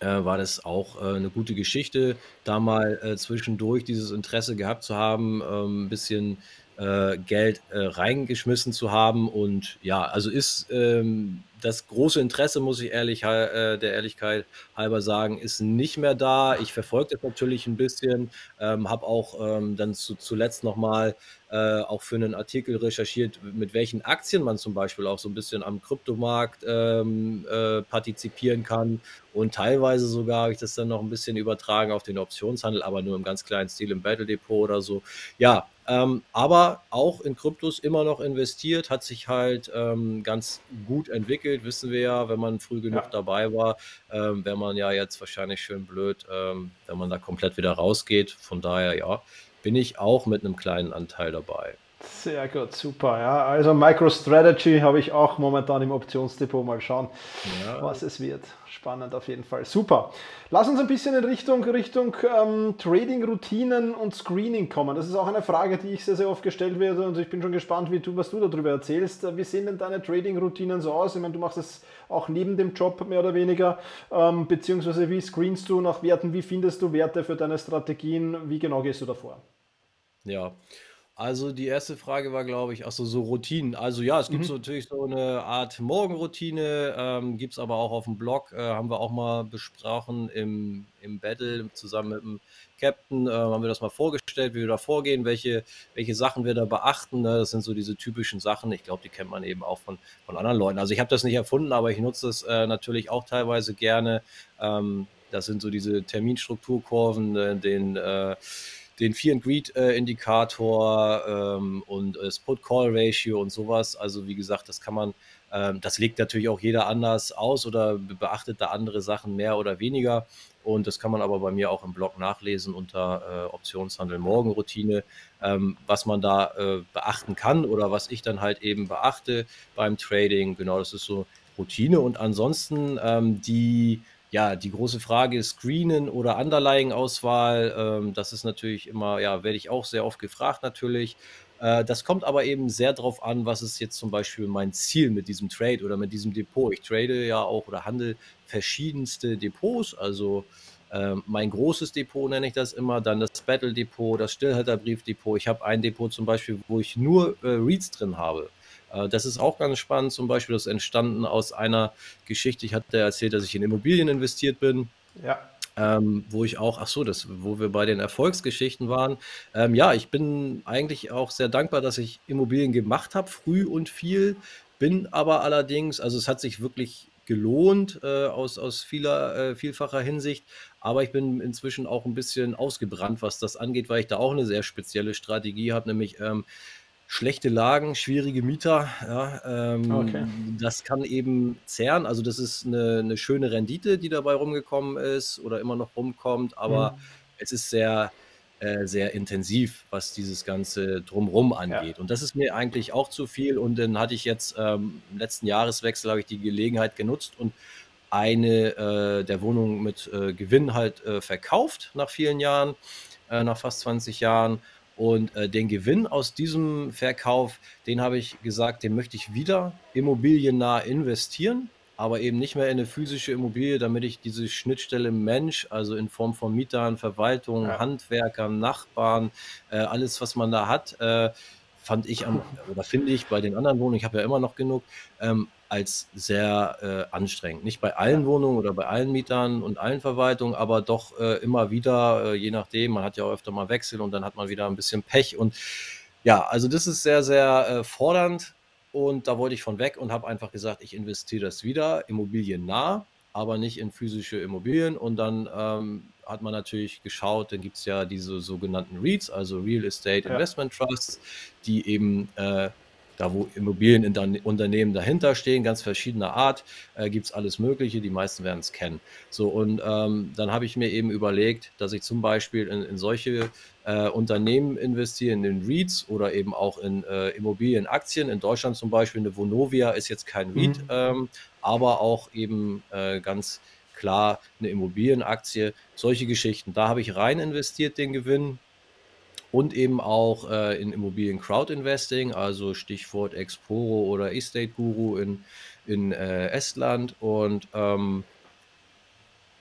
äh, war das auch äh, eine gute Geschichte, da mal zwischendurch dieses Interesse gehabt zu haben, ähm, ein bisschen Geld reingeschmissen zu haben. Und ja, also ist ähm, das große Interesse, muss ich ehrlich äh, der Ehrlichkeit halber sagen, ist nicht mehr da. Ich verfolge das natürlich ein bisschen, ähm, habe auch ähm, dann zu, zuletzt nochmal äh, auch für einen Artikel recherchiert, mit welchen Aktien man zum Beispiel auch so ein bisschen am Kryptomarkt ähm, äh, partizipieren kann. Und teilweise sogar habe ich das dann noch ein bisschen übertragen auf den Optionshandel, aber nur im ganz kleinen Stil im Battle Depot oder so. Ja, ähm, aber auch in Kryptos immer noch investiert, hat sich halt ähm, ganz gut entwickelt, wissen wir ja, wenn man früh genug ja. dabei war, ähm, wäre man ja jetzt wahrscheinlich schön blöd, ähm, wenn man da komplett wieder rausgeht. Von daher, ja, bin ich auch mit einem kleinen Anteil dabei. Sehr gut, super. Ja. Also MicroStrategy habe ich auch momentan im Optionsdepot. Mal schauen, ja. was es wird. Spannend auf jeden Fall. Super. Lass uns ein bisschen in Richtung, Richtung ähm, Trading-Routinen und Screening kommen. Das ist auch eine Frage, die ich sehr, sehr oft gestellt werde und ich bin schon gespannt, wie du, was du darüber erzählst. Wie sehen denn deine Trading-Routinen so aus? Ich meine, du machst das auch neben dem Job mehr oder weniger, ähm, beziehungsweise wie screenst du nach Werten? Wie findest du Werte für deine Strategien? Wie genau gehst du davor? Ja, also die erste Frage war, glaube ich, ach so, so Routinen. Also ja, es gibt Mhm. so natürlich so eine Art Morgenroutine, ähm, gibt es aber auch auf dem Blog, äh, haben wir auch mal besprochen im, im Battle zusammen mit dem Captain, äh, haben wir das mal vorgestellt, wie wir da vorgehen, welche, welche Sachen wir da beachten. Ne? Das sind so diese typischen Sachen. Ich glaube, die kennt man eben auch von, von anderen Leuten. Also ich habe das nicht erfunden, aber ich nutze das äh, natürlich auch teilweise gerne. Ähm, das sind so diese Terminstrukturkurven, äh, den äh, den Fear and Greed äh, Indikator ähm, und äh, Put Call Ratio und sowas. Also wie gesagt, das kann man, ähm, das legt natürlich auch jeder anders aus oder beachtet da andere Sachen mehr oder weniger. Und das kann man aber bei mir auch im Blog nachlesen unter äh, Optionshandel Morgenroutine, ähm, was man da äh, beachten kann oder was ich dann halt eben beachte beim Trading. Genau, das ist so Routine. Und ansonsten ähm, die ja, die große Frage ist Screenen oder Underlying-Auswahl. Ähm, das ist natürlich immer, ja, werde ich auch sehr oft gefragt natürlich. Äh, das kommt aber eben sehr darauf an, was ist jetzt zum Beispiel mein Ziel mit diesem Trade oder mit diesem Depot. Ich trade ja auch oder handle verschiedenste Depots, also äh, mein großes Depot nenne ich das immer, dann das Battle Depot, das Stillhalterbrief Depot. Ich habe ein Depot zum Beispiel, wo ich nur äh, Reads drin habe. Äh, das ist auch ganz spannend. Zum Beispiel, das ist entstanden aus einer Geschichte. Ich hatte erzählt, dass ich in Immobilien investiert bin. Ja. Ähm, wo ich auch, ach so, das, wo wir bei den Erfolgsgeschichten waren. Ähm, ja, ich bin eigentlich auch sehr dankbar, dass ich Immobilien gemacht habe, früh und viel. Bin aber allerdings, also es hat sich wirklich gelohnt äh, aus, aus vieler, äh, vielfacher Hinsicht. Aber ich bin inzwischen auch ein bisschen ausgebrannt, was das angeht, weil ich da auch eine sehr spezielle Strategie habe, nämlich ähm, schlechte Lagen, schwierige Mieter. Ja, ähm, okay. Das kann eben zehren. Also das ist eine, eine, schöne Rendite, die dabei rumgekommen ist oder immer noch rumkommt, aber mhm. es ist sehr äh, sehr intensiv, was dieses ganze Drumrum angeht. Ja. Und das ist mir eigentlich auch zu viel. Und dann hatte ich jetzt ähm, im letzten Jahreswechsel habe ich die Gelegenheit genutzt und eine äh, der Wohnungen mit äh, Gewinn halt äh, verkauft nach vielen Jahren, äh, nach fast 20 Jahren. Und äh, den Gewinn aus diesem Verkauf, den habe ich gesagt, den möchte ich wieder immobiliennah investieren aber eben nicht mehr in eine physische Immobilie, damit ich diese Schnittstelle Mensch, also in Form von Mietern, Verwaltung, ja. Handwerkern, Nachbarn, äh, alles, was man da hat, äh, fand ich am, oder finde ich bei den anderen Wohnungen, ich habe ja immer noch genug, ähm, als sehr äh, anstrengend. Nicht bei allen Wohnungen oder bei allen Mietern und allen Verwaltungen, aber doch äh, immer wieder, äh, je nachdem, man hat ja auch öfter mal Wechsel und dann hat man wieder ein bisschen Pech und ja, also das ist sehr, sehr äh, fordernd und da wollte ich von weg und habe einfach gesagt, ich investiere das wieder, immobiliennah, aber nicht in physische Immobilien. Und dann ähm, hat man natürlich geschaut, dann gibt es ja diese sogenannten REITs, also Real Estate Investment ja. Trusts, die eben äh, da wo Immobilienunternehmen dahinter stehen, ganz verschiedener Art, äh, gibt es alles Mögliche, die meisten werden es kennen. So, und ähm, dann habe ich mir eben überlegt, dass ich zum Beispiel in, in solche äh, Unternehmen investiere, in den REITs oder eben auch in äh, Immobilienaktien. In Deutschland zum Beispiel eine Vonovia ist jetzt kein REIT, mhm. ähm, aber auch eben äh, ganz klar eine Immobilienaktie. Solche Geschichten. Da habe ich rein investiert den Gewinn und eben auch äh, in Immobilien Crowd Investing, also Stichwort Exporo oder Estate Guru in, in äh, Estland. Und ähm,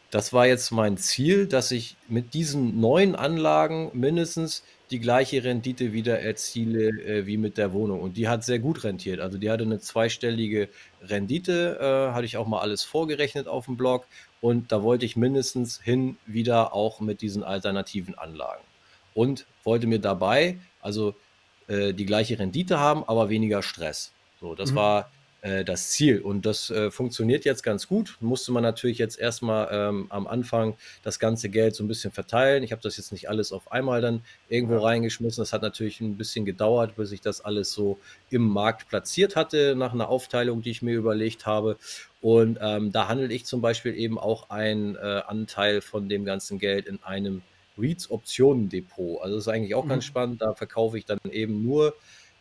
das war jetzt mein Ziel, dass ich mit diesen neuen Anlagen mindestens die gleiche Rendite wieder erziele äh, wie mit der Wohnung. Und die hat sehr gut rentiert. Also die hatte eine zweistellige Rendite, äh, hatte ich auch mal alles vorgerechnet auf dem Blog. Und da wollte ich mindestens hin wieder auch mit diesen alternativen Anlagen und wollte mir dabei also äh, die gleiche Rendite haben, aber weniger Stress. So, das mhm. war äh, das Ziel und das äh, funktioniert jetzt ganz gut. Musste man natürlich jetzt erstmal ähm, am Anfang das ganze Geld so ein bisschen verteilen. Ich habe das jetzt nicht alles auf einmal dann irgendwo ja. reingeschmissen. Das hat natürlich ein bisschen gedauert, bis ich das alles so im Markt platziert hatte nach einer Aufteilung, die ich mir überlegt habe. Und ähm, da handle ich zum Beispiel eben auch einen äh, Anteil von dem ganzen Geld in einem REITs Optionen Depot. Also das ist eigentlich auch mhm. ganz spannend. Da verkaufe ich dann eben nur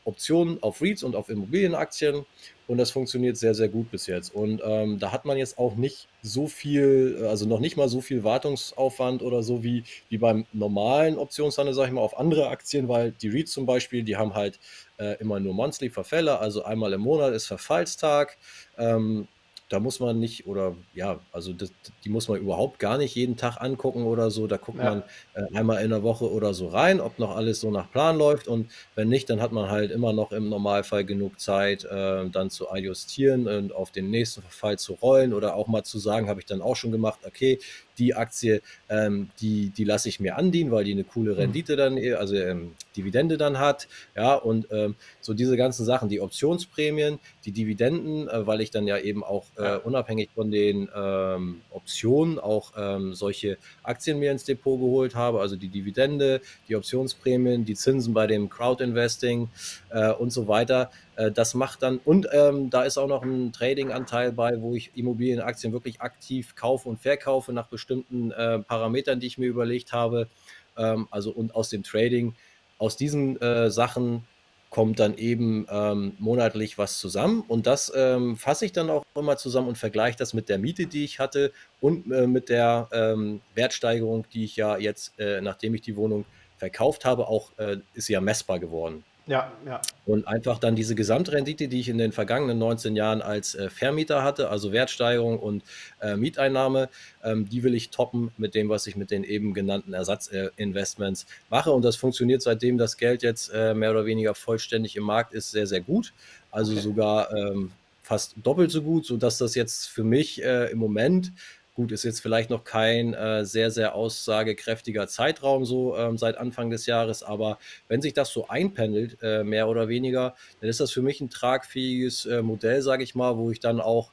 Optionen auf REITs und auf Immobilienaktien und das funktioniert sehr, sehr gut bis jetzt. Und ähm, da hat man jetzt auch nicht so viel, also noch nicht mal so viel Wartungsaufwand oder so wie, wie beim normalen Optionshandel, sage ich mal, auf andere Aktien, weil die REITs zum Beispiel, die haben halt äh, immer nur Monthly Verfälle, also einmal im Monat ist Verfallstag. Ähm, da muss man nicht, oder ja, also das, die muss man überhaupt gar nicht jeden Tag angucken oder so. Da guckt ja. man äh, einmal in der Woche oder so rein, ob noch alles so nach Plan läuft. Und wenn nicht, dann hat man halt immer noch im Normalfall genug Zeit, äh, dann zu adjustieren und auf den nächsten Fall zu rollen oder auch mal zu sagen, habe ich dann auch schon gemacht, okay, die Aktie, ähm, die, die lasse ich mir andienen, weil die eine coole mhm. Rendite dann, also ähm, Dividende dann hat. Ja, und ähm, so diese ganzen Sachen, die Optionsprämien, die Dividenden, äh, weil ich dann ja eben auch äh, unabhängig von den ähm, Optionen auch ähm, solche Aktien mir ins Depot geholt habe, also die Dividende, die Optionsprämien, die Zinsen bei dem Crowd-Investing äh, und so weiter. Äh, das macht dann, und ähm, da ist auch noch ein Trading-Anteil bei, wo ich Immobilienaktien wirklich aktiv kaufe und verkaufe nach bestimmten äh, Parametern, die ich mir überlegt habe. Ähm, also und aus dem Trading, aus diesen äh, Sachen kommt dann eben ähm, monatlich was zusammen und das ähm, fasse ich dann auch immer zusammen und vergleiche das mit der Miete, die ich hatte und äh, mit der ähm, Wertsteigerung, die ich ja jetzt, äh, nachdem ich die Wohnung verkauft habe, auch äh, ist ja messbar geworden. Ja, ja. Und einfach dann diese Gesamtrendite, die ich in den vergangenen 19 Jahren als äh, Vermieter hatte, also Wertsteigerung und äh, Mieteinnahme, ähm, die will ich toppen mit dem, was ich mit den eben genannten Ersatzinvestments mache. Und das funktioniert seitdem das Geld jetzt äh, mehr oder weniger vollständig im Markt ist, sehr, sehr gut. Also okay. sogar ähm, fast doppelt so gut, sodass das jetzt für mich äh, im Moment Gut, ist jetzt vielleicht noch kein äh, sehr, sehr aussagekräftiger Zeitraum so ähm, seit Anfang des Jahres, aber wenn sich das so einpendelt, äh, mehr oder weniger, dann ist das für mich ein tragfähiges äh, Modell, sage ich mal, wo ich dann auch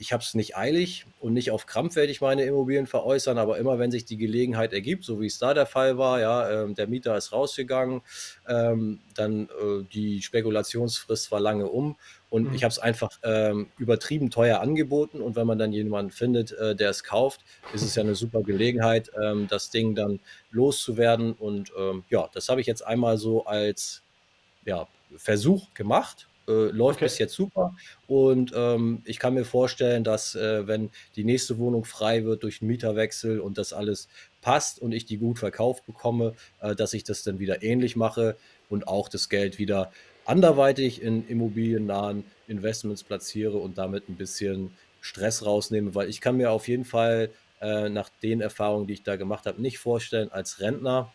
ich habe es nicht eilig und nicht auf Krampf werde ich meine Immobilien veräußern, aber immer wenn sich die Gelegenheit ergibt, so wie es da der Fall war, ja, ähm, der Mieter ist rausgegangen, ähm, dann äh, die Spekulationsfrist war lange um und mhm. ich habe es einfach ähm, übertrieben teuer angeboten und wenn man dann jemanden findet, äh, der es kauft, ist es ja eine super Gelegenheit, ähm, das Ding dann loszuwerden und ähm, ja, das habe ich jetzt einmal so als ja, Versuch gemacht äh, läuft okay. bis jetzt super. Und ähm, ich kann mir vorstellen, dass äh, wenn die nächste Wohnung frei wird durch einen Mieterwechsel und das alles passt und ich die gut verkauft bekomme, äh, dass ich das dann wieder ähnlich mache und auch das Geld wieder anderweitig in immobiliennahen Investments platziere und damit ein bisschen Stress rausnehme, weil ich kann mir auf jeden Fall äh, nach den Erfahrungen, die ich da gemacht habe, nicht vorstellen, als Rentner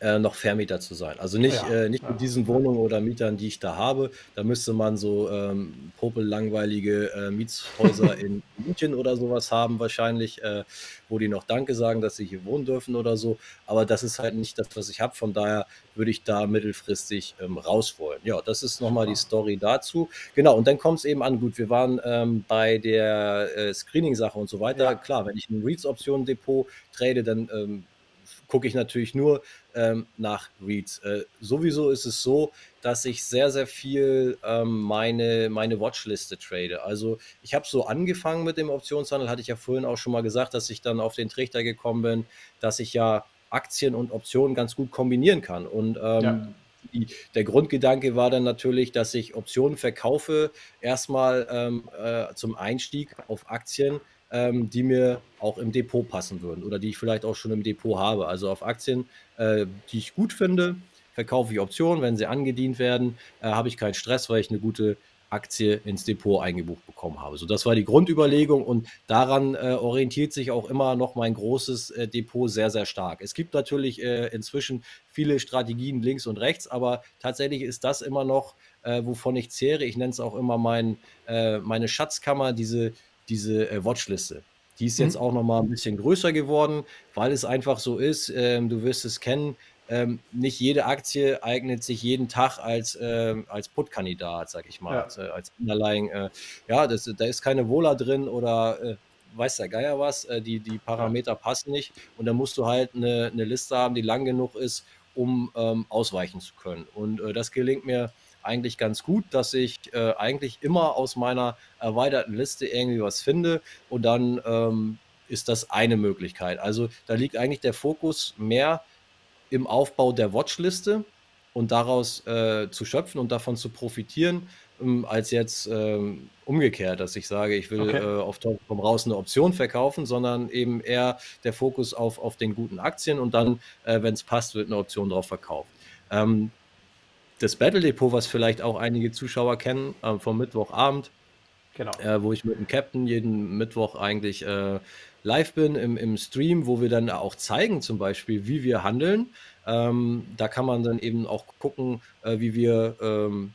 äh, noch Vermieter zu sein. Also nicht, ja, äh, nicht ja. mit diesen Wohnungen oder Mietern, die ich da habe. Da müsste man so ähm, popellangweilige äh, Mietshäuser in München oder sowas haben wahrscheinlich, äh, wo die noch Danke sagen, dass sie hier wohnen dürfen oder so. Aber das ist halt nicht das, was ich habe. Von daher würde ich da mittelfristig ähm, raus wollen. Ja, das ist nochmal die Story dazu. Genau, und dann kommt es eben an. Gut, wir waren ähm, bei der äh, Screening-Sache und so weiter. Ja. Klar, wenn ich ein REITs-Optionen-Depot trade, dann ähm, gucke ich natürlich nur ähm, nach Reads. Äh, sowieso ist es so, dass ich sehr, sehr viel ähm, meine, meine Watchliste trade. Also ich habe so angefangen mit dem Optionshandel, hatte ich ja vorhin auch schon mal gesagt, dass ich dann auf den Trichter gekommen bin, dass ich ja Aktien und Optionen ganz gut kombinieren kann. Und ähm, ja. Der Grundgedanke war dann natürlich, dass ich Optionen verkaufe, erstmal ähm, äh, zum Einstieg auf Aktien, ähm, die mir auch im Depot passen würden oder die ich vielleicht auch schon im Depot habe. Also auf Aktien, äh, die ich gut finde, verkaufe ich Optionen. Wenn sie angedient werden, äh, habe ich keinen Stress, weil ich eine gute Aktie ins Depot eingebucht bekommen habe. So, das war die Grundüberlegung und daran äh, orientiert sich auch immer noch mein großes äh, Depot sehr, sehr stark. Es gibt natürlich äh, inzwischen viele Strategien links und rechts, aber tatsächlich ist das immer noch, äh, wovon ich zehre. Ich nenne es auch immer mein, äh, meine Schatzkammer, diese diese äh, Watchliste. Die ist jetzt mhm. auch noch mal ein bisschen größer geworden, weil es einfach so ist, ähm, du wirst es kennen, ähm, nicht jede Aktie eignet sich jeden Tag als, ähm, als Put-Kandidat, sag ich mal, ja. als, äh, als Underlying. Äh, ja, das, da ist keine Wohler drin oder äh, weiß der Geier was, äh, die, die Parameter passen nicht und da musst du halt eine, eine Liste haben, die lang genug ist, um ähm, ausweichen zu können. Und äh, das gelingt mir eigentlich ganz gut, dass ich äh, eigentlich immer aus meiner erweiterten Liste irgendwie was finde und dann ähm, ist das eine Möglichkeit. Also da liegt eigentlich der Fokus mehr im Aufbau der Watchliste und daraus äh, zu schöpfen und davon zu profitieren, ähm, als jetzt ähm, umgekehrt, dass ich sage, ich will okay. äh, auf Teufel komm raus eine Option verkaufen, sondern eben eher der Fokus auf, auf den guten Aktien und dann, äh, wenn es passt, wird eine Option drauf verkauft. Ähm, das Battle Depot, was vielleicht auch einige Zuschauer kennen, äh, vom Mittwochabend, genau. äh, wo ich mit dem Captain jeden Mittwoch eigentlich äh, live bin im, im Stream, wo wir dann auch zeigen, zum Beispiel, wie wir handeln. Ähm, da kann man dann eben auch gucken, äh, wie wir ähm,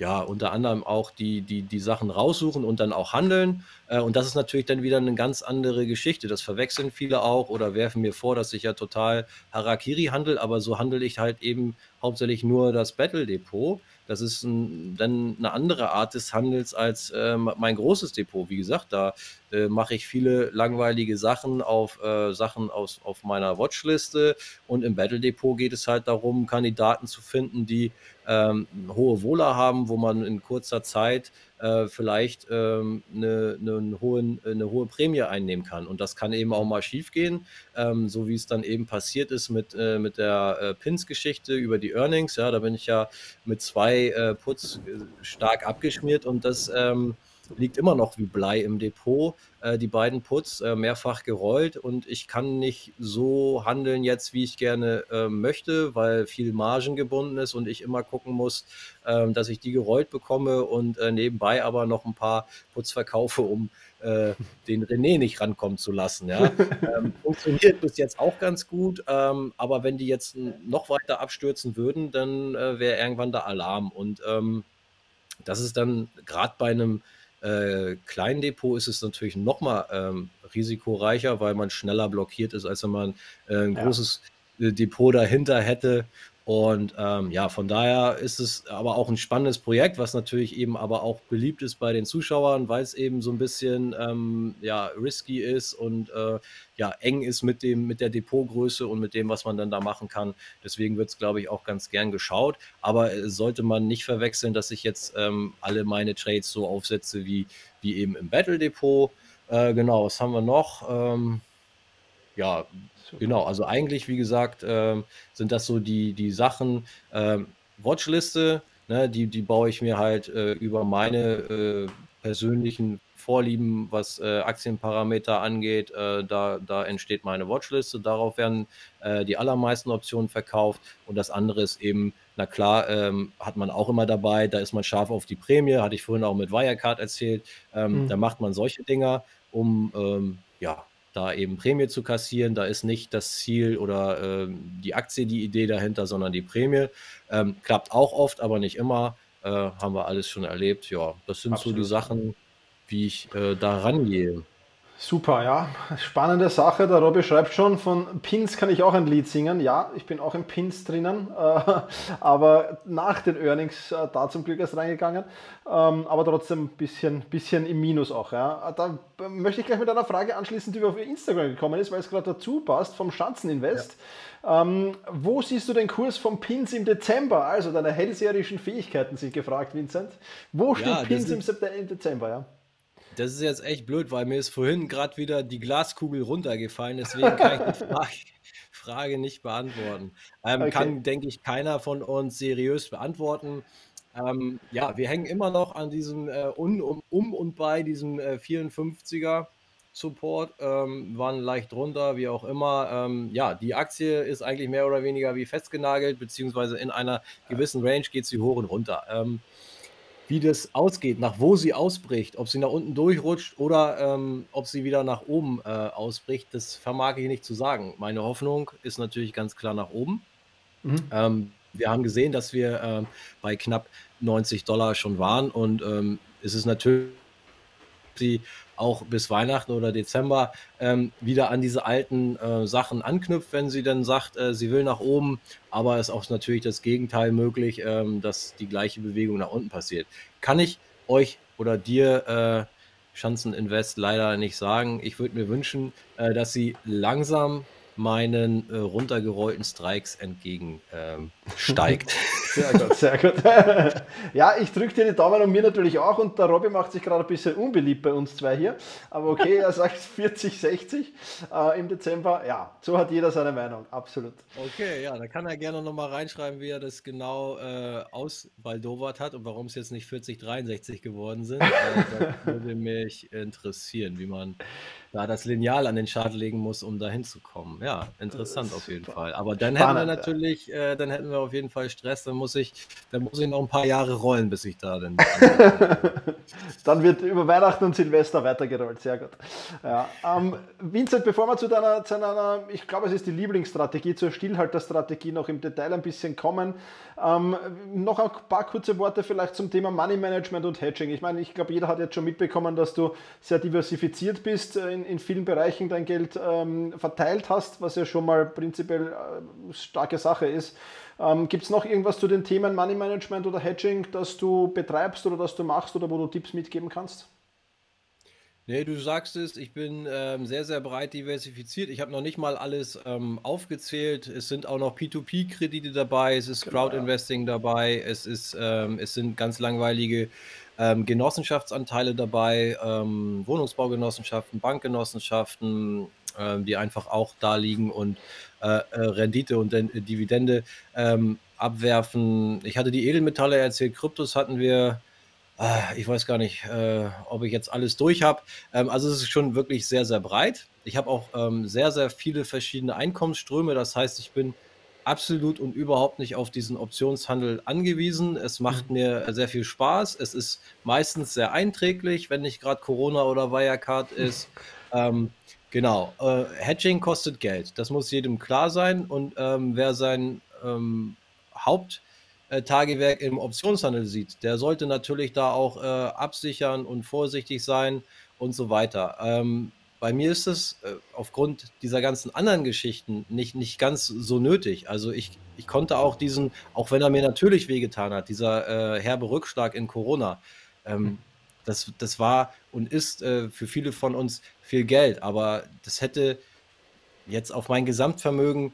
ja, unter anderem auch die, die, die Sachen raussuchen und dann auch handeln. Äh, und das ist natürlich dann wieder eine ganz andere Geschichte. Das verwechseln viele auch oder werfen mir vor, dass ich ja total Harakiri handle, aber so handle ich halt eben hauptsächlich nur das Battle Depot. Das ist ein, dann eine andere Art des Handels als äh, mein großes Depot. Wie gesagt, da äh, mache ich viele langweilige Sachen auf äh, Sachen aus, auf meiner Watchliste und im Battle Depot geht es halt darum, Kandidaten zu finden, die ähm, hohe Wohler haben, wo man in kurzer Zeit äh, vielleicht ähm, eine, eine, hohen, eine hohe Prämie einnehmen kann. Und das kann eben auch mal schief gehen, ähm, so wie es dann eben passiert ist mit, äh, mit der äh, Pins-Geschichte über die Earnings. Ja, da bin ich ja mit zwei äh, Puts äh, stark abgeschmiert und das ähm, liegt immer noch wie Blei im Depot. Äh, die beiden Puts äh, mehrfach gerollt und ich kann nicht so handeln jetzt, wie ich gerne äh, möchte, weil viel Margen gebunden ist und ich immer gucken muss, ähm, dass ich die gerollt bekomme und äh, nebenbei aber noch ein paar Puts verkaufe, um äh, den René nicht rankommen zu lassen. Ja. ähm, funktioniert bis jetzt auch ganz gut, ähm, aber wenn die jetzt noch weiter abstürzen würden, dann äh, wäre irgendwann der Alarm und ähm, das ist dann gerade bei einem äh, Kleindepot ist es natürlich nochmal ähm, risikoreicher, weil man schneller blockiert ist, als wenn man äh, ein ja. großes äh, Depot dahinter hätte. Und ähm, ja, von daher ist es aber auch ein spannendes Projekt, was natürlich eben aber auch beliebt ist bei den Zuschauern, weil es eben so ein bisschen ähm, ja, risky ist und äh, ja, eng ist mit, dem, mit der Depotgröße und mit dem, was man dann da machen kann. Deswegen wird es, glaube ich, auch ganz gern geschaut. Aber äh, sollte man nicht verwechseln, dass ich jetzt ähm, alle meine Trades so aufsetze wie, wie eben im Battle Depot. Äh, genau, was haben wir noch? Ja, Genau, also eigentlich, wie gesagt, ähm, sind das so die, die Sachen. Ähm, Watchliste, ne, die, die baue ich mir halt äh, über meine äh, persönlichen Vorlieben, was äh, Aktienparameter angeht. Äh, da, da entsteht meine Watchliste. Darauf werden äh, die allermeisten Optionen verkauft. Und das andere ist eben, na klar, ähm, hat man auch immer dabei. Da ist man scharf auf die Prämie. Hatte ich vorhin auch mit Wirecard erzählt. Ähm, mhm. Da macht man solche Dinger, um ähm, ja, da eben Prämie zu kassieren. Da ist nicht das Ziel oder äh, die Aktie die Idee dahinter, sondern die Prämie. Ähm, klappt auch oft, aber nicht immer. Äh, haben wir alles schon erlebt. Ja, das sind Absolut. so die Sachen, wie ich äh, da rangehe. Super, ja. Spannende Sache. Der Robby schreibt schon, von Pins kann ich auch ein Lied singen. Ja, ich bin auch in Pins drinnen, äh, aber nach den Earnings äh, da zum Glück erst reingegangen. Ähm, aber trotzdem ein bisschen, bisschen im Minus auch. Ja. Da möchte ich gleich mit einer Frage anschließen, die auf Instagram gekommen ist, weil es gerade dazu passt, vom Schanzeninvest. Ja. Ähm, wo siehst du den Kurs vom Pins im Dezember? Also deine hellseherischen Fähigkeiten sind gefragt, Vincent. Wo steht ja, Pins im, im Dezember? Ja? Das ist jetzt echt blöd, weil mir ist vorhin gerade wieder die Glaskugel runtergefallen, deswegen kann ich die Frage, Frage nicht beantworten. Ähm, okay. Kann, denke ich, keiner von uns seriös beantworten. Ähm, ja, wir hängen immer noch an diesem äh, um, um, um, und bei diesem äh, 54er Support, ähm, waren leicht drunter, wie auch immer. Ähm, ja, die Aktie ist eigentlich mehr oder weniger wie festgenagelt, beziehungsweise in einer gewissen Range geht sie hoch und runter. Wie das ausgeht, nach wo sie ausbricht, ob sie nach unten durchrutscht oder ähm, ob sie wieder nach oben äh, ausbricht, das vermag ich nicht zu sagen. Meine Hoffnung ist natürlich ganz klar nach oben. Mhm. Ähm, wir haben gesehen, dass wir ähm, bei knapp 90 Dollar schon waren und ähm, es ist natürlich sie auch bis Weihnachten oder Dezember ähm, wieder an diese alten äh, Sachen anknüpft, wenn sie dann sagt, äh, sie will nach oben. Aber es ist auch natürlich das Gegenteil möglich, ähm, dass die gleiche Bewegung nach unten passiert. Kann ich euch oder dir äh, Schanzen Invest leider nicht sagen. Ich würde mir wünschen, äh, dass sie langsam meinen äh, runtergerollten Strikes entgegensteigt. Ähm, sehr gut, sehr gut. ja, ich drücke dir die Daumen und mir natürlich auch und der Robby macht sich gerade ein bisschen unbeliebt bei uns zwei hier. Aber okay, er sagt 40, 60 äh, im Dezember. Ja, so hat jeder seine Meinung, absolut. Okay, ja, da kann er gerne nochmal reinschreiben, wie er das genau äh, ausbaldowert hat und warum es jetzt nicht 40, 63 geworden sind. Äh, das würde mich interessieren, wie man da das Lineal an den Chart legen muss, um da hinzukommen. Ja, interessant auf jeden Fall. Aber dann hätten wir natürlich, äh, dann hätten wir auf jeden Fall Stress. Dann muss ich, dann muss ich noch ein paar Jahre rollen, bis ich da dann. dann wird über Weihnachten und Silvester weitergerollt. Sehr gut. Ja. Ähm, Vincent, bevor wir zu deiner, zu deiner, ich glaube, es ist die Lieblingsstrategie, zur Stillhalterstrategie noch im Detail ein bisschen kommen. Ähm, noch ein paar kurze Worte vielleicht zum Thema Money Management und Hedging. Ich meine, ich glaube, jeder hat jetzt schon mitbekommen, dass du sehr diversifiziert bist, äh, in, in vielen Bereichen dein Geld ähm, verteilt hast, was ja schon mal prinzipiell äh, starke Sache ist. Ähm, Gibt es noch irgendwas zu den Themen Money Management oder Hedging, das du betreibst oder das du machst oder wo du Tipps mitgeben kannst? Nee, du sagst es, ich bin ähm, sehr, sehr breit diversifiziert. Ich habe noch nicht mal alles ähm, aufgezählt. Es sind auch noch P2P-Kredite dabei, es ist genau, Crowd-Investing ja. dabei, es, ist, ähm, es sind ganz langweilige ähm, Genossenschaftsanteile dabei, ähm, Wohnungsbaugenossenschaften, Bankgenossenschaften, äh, die einfach auch da liegen und äh, äh, Rendite und äh, Dividende ähm, abwerfen. Ich hatte die Edelmetalle erzählt, Kryptos hatten wir Ah, ich weiß gar nicht, äh, ob ich jetzt alles durch habe. Ähm, also es ist schon wirklich sehr, sehr breit. Ich habe auch ähm, sehr, sehr viele verschiedene Einkommensströme. Das heißt, ich bin absolut und überhaupt nicht auf diesen Optionshandel angewiesen. Es macht mhm. mir sehr viel Spaß. Es ist meistens sehr einträglich, wenn nicht gerade Corona oder Wirecard ist. Ähm, genau. Äh, Hedging kostet Geld. Das muss jedem klar sein. Und ähm, wer sein ähm, Haupt äh, im Optionshandel sieht, der sollte natürlich da auch äh, absichern und vorsichtig sein und so weiter. Ähm, bei mir ist es äh, aufgrund dieser ganzen anderen Geschichten nicht, nicht ganz so nötig. Also ich, ich konnte auch diesen, auch wenn er mir natürlich wehgetan hat, dieser äh, herbe Rückschlag in Corona, ähm, das, das war und ist äh, für viele von uns viel Geld, aber das hätte jetzt auf mein Gesamtvermögen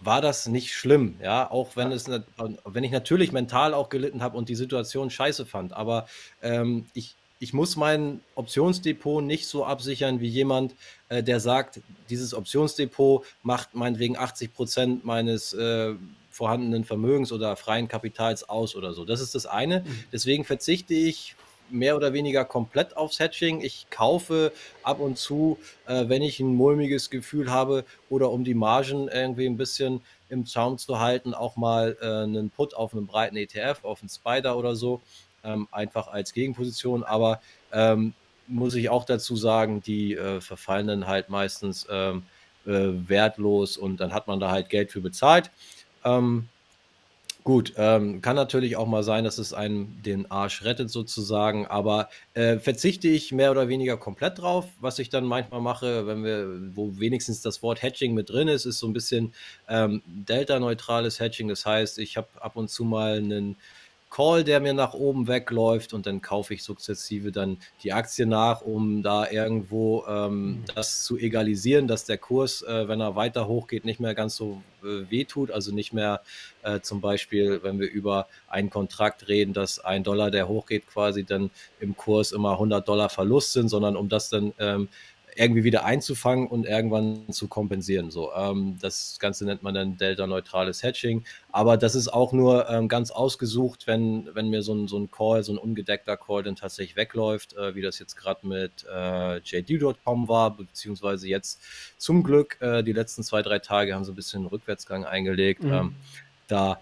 war das nicht schlimm, ja, auch wenn es, wenn ich natürlich mental auch gelitten habe und die Situation scheiße fand, aber ähm, ich, ich muss mein Optionsdepot nicht so absichern wie jemand, äh, der sagt, dieses Optionsdepot macht meinetwegen 80 Prozent meines äh, vorhandenen Vermögens oder freien Kapitals aus oder so. Das ist das eine. Mhm. Deswegen verzichte ich mehr oder weniger komplett aufs Hatching. Ich kaufe ab und zu, äh, wenn ich ein mulmiges Gefühl habe oder um die Margen irgendwie ein bisschen im Zaum zu halten, auch mal äh, einen Put auf einen breiten ETF, auf einen Spider oder so, ähm, einfach als Gegenposition. Aber ähm, muss ich auch dazu sagen, die äh, verfallen dann halt meistens ähm, äh, wertlos und dann hat man da halt Geld für bezahlt. Ähm, Gut, ähm, kann natürlich auch mal sein, dass es einem den Arsch rettet sozusagen, aber äh, verzichte ich mehr oder weniger komplett drauf. Was ich dann manchmal mache, wenn wir, wo wenigstens das Wort Hedging mit drin ist, ist so ein bisschen ähm, delta-neutrales Hedging. Das heißt, ich habe ab und zu mal einen Call, der mir nach oben wegläuft und dann kaufe ich sukzessive dann die Aktie nach, um da irgendwo ähm, mhm. das zu egalisieren, dass der Kurs, äh, wenn er weiter hochgeht, nicht mehr ganz so äh, wehtut. Also nicht mehr äh, zum Beispiel, wenn wir über einen Kontrakt reden, dass ein Dollar, der hochgeht, quasi dann im Kurs immer 100 Dollar Verlust sind, sondern um das dann ähm, irgendwie wieder einzufangen und irgendwann zu kompensieren. So, ähm, das Ganze nennt man dann delta-neutrales Hedging. Aber das ist auch nur ähm, ganz ausgesucht, wenn, wenn mir so ein, so ein Call, so ein ungedeckter Call dann tatsächlich wegläuft, äh, wie das jetzt gerade mit äh, JD.com war, beziehungsweise jetzt zum Glück äh, die letzten zwei, drei Tage haben sie ein bisschen Rückwärtsgang eingelegt. Mhm. Ähm, da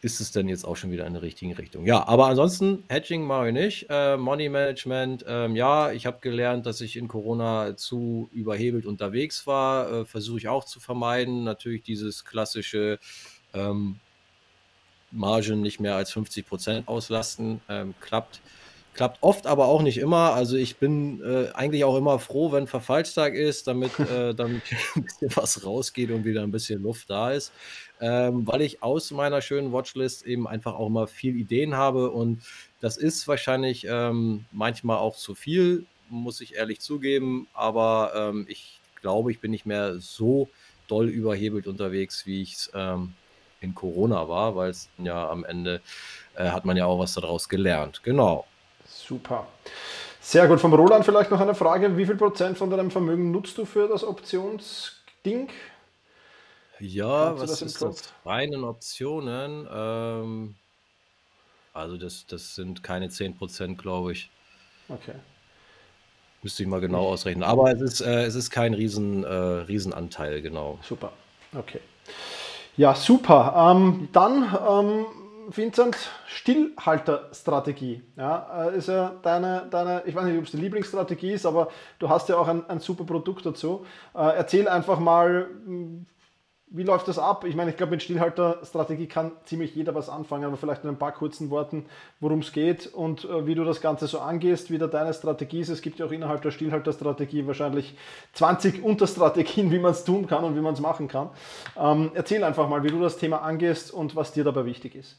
ist es denn jetzt auch schon wieder in der richtigen Richtung. Ja, aber ansonsten, Hedging mache ich nicht. Äh, Money Management, ähm, ja, ich habe gelernt, dass ich in Corona zu überhebelt unterwegs war. Äh, Versuche ich auch zu vermeiden. Natürlich dieses klassische ähm, Margen nicht mehr als 50 Prozent auslasten. Ähm, klappt Klappt oft, aber auch nicht immer. Also ich bin äh, eigentlich auch immer froh, wenn Verfallstag ist, damit, äh, damit ein bisschen was rausgeht und wieder ein bisschen Luft da ist. Ähm, weil ich aus meiner schönen Watchlist eben einfach auch immer viel Ideen habe und das ist wahrscheinlich ähm, manchmal auch zu viel, muss ich ehrlich zugeben. Aber ähm, ich glaube, ich bin nicht mehr so doll überhebelt unterwegs, wie ich es ähm, in Corona war, weil es ja am Ende äh, hat man ja auch was daraus gelernt. Genau. Super. Sehr gut. Vom Roland vielleicht noch eine Frage. Wie viel Prozent von deinem Vermögen nutzt du für das Optionsding? Ja, was das ist das? Reinen Optionen. Ähm, also das, das sind keine 10 Prozent, glaube ich. Okay. Müsste ich mal genau ausrechnen. Aber es ist, äh, es ist kein Riesen, äh, Riesenanteil, genau. Super. Okay. Ja, super. Ähm, dann ähm, Vincent, Stillhalterstrategie. Ja, äh, ist ja deine, deine, ich weiß nicht, ob es die Lieblingsstrategie ist, aber du hast ja auch ein, ein super Produkt dazu. Äh, erzähl einfach mal, wie läuft das ab? Ich meine, ich glaube, mit Stillhalterstrategie kann ziemlich jeder was anfangen, aber vielleicht in ein paar kurzen Worten, worum es geht und äh, wie du das Ganze so angehst, wie da deine Strategie ist. Es gibt ja auch innerhalb der Stillhalterstrategie wahrscheinlich 20 Unterstrategien, wie man es tun kann und wie man es machen kann. Ähm, erzähl einfach mal, wie du das Thema angehst und was dir dabei wichtig ist.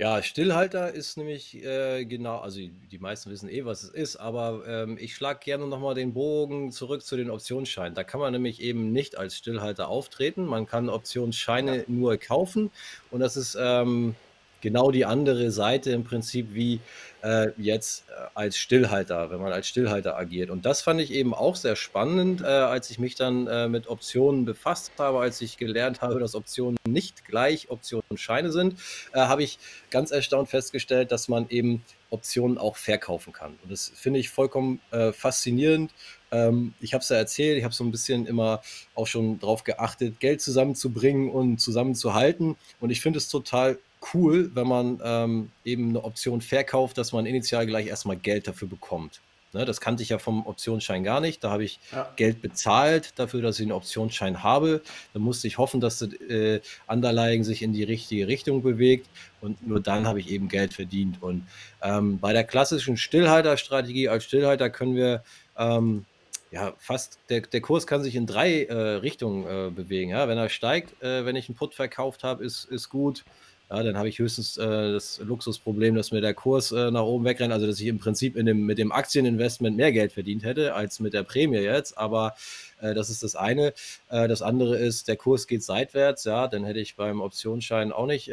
Ja, Stillhalter ist nämlich äh, genau, also die meisten wissen eh, was es ist, aber ähm, ich schlage gerne nochmal den Bogen zurück zu den Optionsscheinen. Da kann man nämlich eben nicht als Stillhalter auftreten. Man kann Optionsscheine nur kaufen und das ist ähm, genau die andere Seite im Prinzip wie äh, jetzt äh, als Stillhalter, wenn man als Stillhalter agiert. Und das fand ich eben auch sehr spannend, äh, als ich mich dann äh, mit Optionen befasst habe, als ich gelernt habe, dass Optionen nicht gleich Optionsscheine sind, äh, habe ich ganz erstaunt festgestellt, dass man eben Optionen auch verkaufen kann. Und das finde ich vollkommen äh, faszinierend. Ähm, ich habe es ja erzählt, ich habe so ein bisschen immer auch schon darauf geachtet, Geld zusammenzubringen und zusammenzuhalten. Und ich finde es total cool, wenn man ähm, eben eine Option verkauft, dass man initial gleich erstmal Geld dafür bekommt. Ne, das kannte ich ja vom Optionsschein gar nicht. Da habe ich ja. Geld bezahlt dafür, dass ich einen Optionsschein habe. Da musste ich hoffen, dass das äh, Underlying sich in die richtige Richtung bewegt. Und nur dann habe ich eben Geld verdient. Und ähm, bei der klassischen Stillhalterstrategie als Stillhalter können wir ähm, ja, fast, der, der Kurs kann sich in drei äh, Richtungen äh, bewegen. Ja? Wenn er steigt, äh, wenn ich einen Put verkauft habe, ist, ist gut. Ja, dann habe ich höchstens äh, das Luxusproblem, dass mir der Kurs äh, nach oben wegrennt, also dass ich im Prinzip in dem, mit dem Aktieninvestment mehr Geld verdient hätte als mit der Prämie jetzt. Aber äh, das ist das eine. das andere ist, der Kurs geht seitwärts. Ja, dann hätte ich beim Optionsschein auch nicht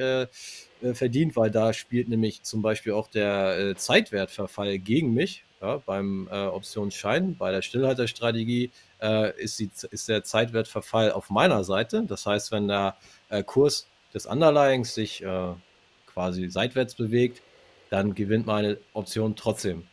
verdient, weil da spielt nämlich zum Beispiel auch der Zeitwertverfall gegen mich ja, beim äh, Optionsschein, bei der Stillhalterstrategie äh, ist, die, ist der Zeitwertverfall auf meiner Seite. Das heißt, wenn der äh, Kurs des Underlyings sich äh, quasi seitwärts bewegt, dann gewinnt meine Option trotzdem.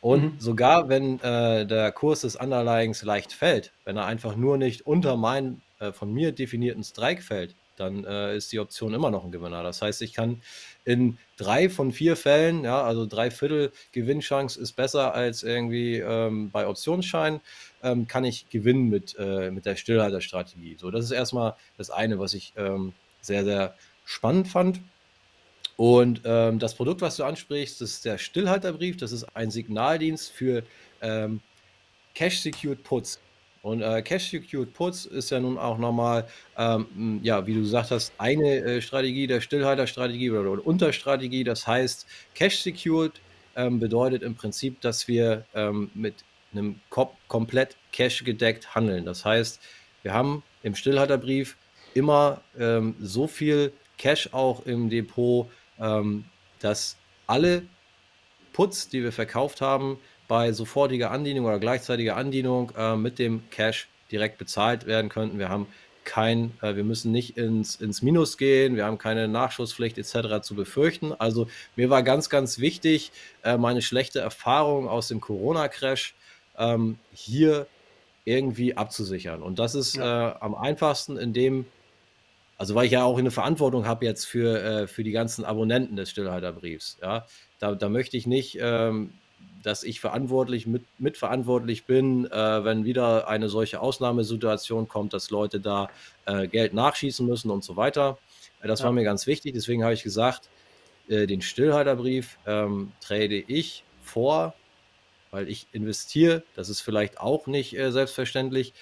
Und mhm. sogar wenn äh, der Kurs des Underlyings leicht fällt, wenn er einfach nur nicht unter meinen äh, von mir definierten Strike fällt, dann äh, ist die Option immer noch ein Gewinner. Das heißt, ich kann in drei von vier Fällen, ja, also drei Viertel Gewinnchance ist besser als irgendwie ähm, bei Optionsschein, ähm, kann ich gewinnen mit, äh, mit der Stillhalterstrategie. So, das ist erstmal das eine, was ich ähm, sehr, sehr spannend fand. Und ähm, das Produkt, was du ansprichst, das ist der Stillhalterbrief. Das ist ein Signaldienst für ähm, Cash-Secured Puts. Und äh, Cash Secured Puts ist ja nun auch nochmal, ähm, ja, wie du gesagt hast, eine äh, Strategie der Stillhalterstrategie oder, oder Unterstrategie. Das heißt, Cash Secured ähm, bedeutet im Prinzip, dass wir ähm, mit einem kom komplett Cash gedeckt handeln. Das heißt, wir haben im Stillhalterbrief immer ähm, so viel Cash auch im Depot, ähm, dass alle Puts, die wir verkauft haben, bei sofortiger Andienung oder gleichzeitiger Andienung äh, mit dem Cash direkt bezahlt werden könnten. Wir haben kein, äh, wir müssen nicht ins, ins Minus gehen, wir haben keine Nachschusspflicht etc. zu befürchten. Also mir war ganz, ganz wichtig, äh, meine schlechte Erfahrung aus dem Corona-Crash ähm, hier irgendwie abzusichern. Und das ist ja. Äh, am einfachsten, indem also weil ich ja auch eine Verantwortung habe jetzt für, äh, für die ganzen Abonnenten des Stillhalterbriefs. Ja? Da, da möchte ich nicht ähm, dass ich verantwortlich mit, mitverantwortlich bin, äh, wenn wieder eine solche Ausnahmesituation kommt, dass Leute da äh, Geld nachschießen müssen und so weiter. Äh, das ja. war mir ganz wichtig. Deswegen habe ich gesagt, äh, den Stillhalterbrief ähm, trade ich vor, weil ich investiere. Das ist vielleicht auch nicht äh, selbstverständlich.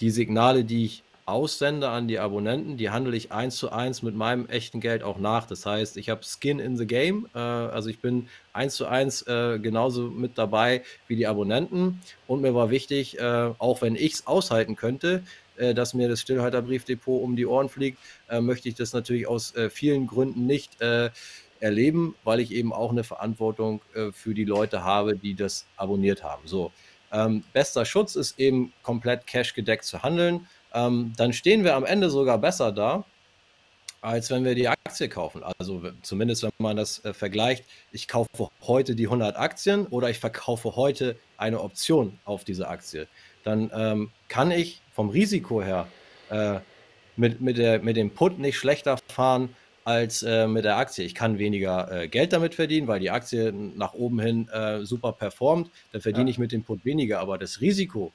Die Signale, die ich aussende an die Abonnenten, die handle ich eins zu eins mit meinem echten Geld auch nach. Das heißt, ich habe Skin in the Game, äh, also ich bin eins zu eins äh, genauso mit dabei wie die Abonnenten. Und mir war wichtig, äh, auch wenn ich es aushalten könnte, äh, dass mir das Stillhalterbriefdepot um die Ohren fliegt, äh, möchte ich das natürlich aus äh, vielen Gründen nicht erleben, weil ich eben auch eine Verantwortung für die Leute habe, die das abonniert haben. So. Ähm, bester Schutz ist eben komplett cash gedeckt zu handeln ähm, dann stehen wir am Ende sogar besser da, als wenn wir die Aktie kaufen. Also zumindest, wenn man das äh, vergleicht, ich kaufe heute die 100 Aktien oder ich verkaufe heute eine Option auf diese Aktie. Dann ähm, kann ich vom Risiko her äh, mit, mit, der, mit dem Put nicht schlechter fahren als äh, mit der Aktie. Ich kann weniger äh, Geld damit verdienen, weil die Aktie nach oben hin äh, super performt. Dann verdiene ja. ich mit dem Put weniger. Aber das Risiko,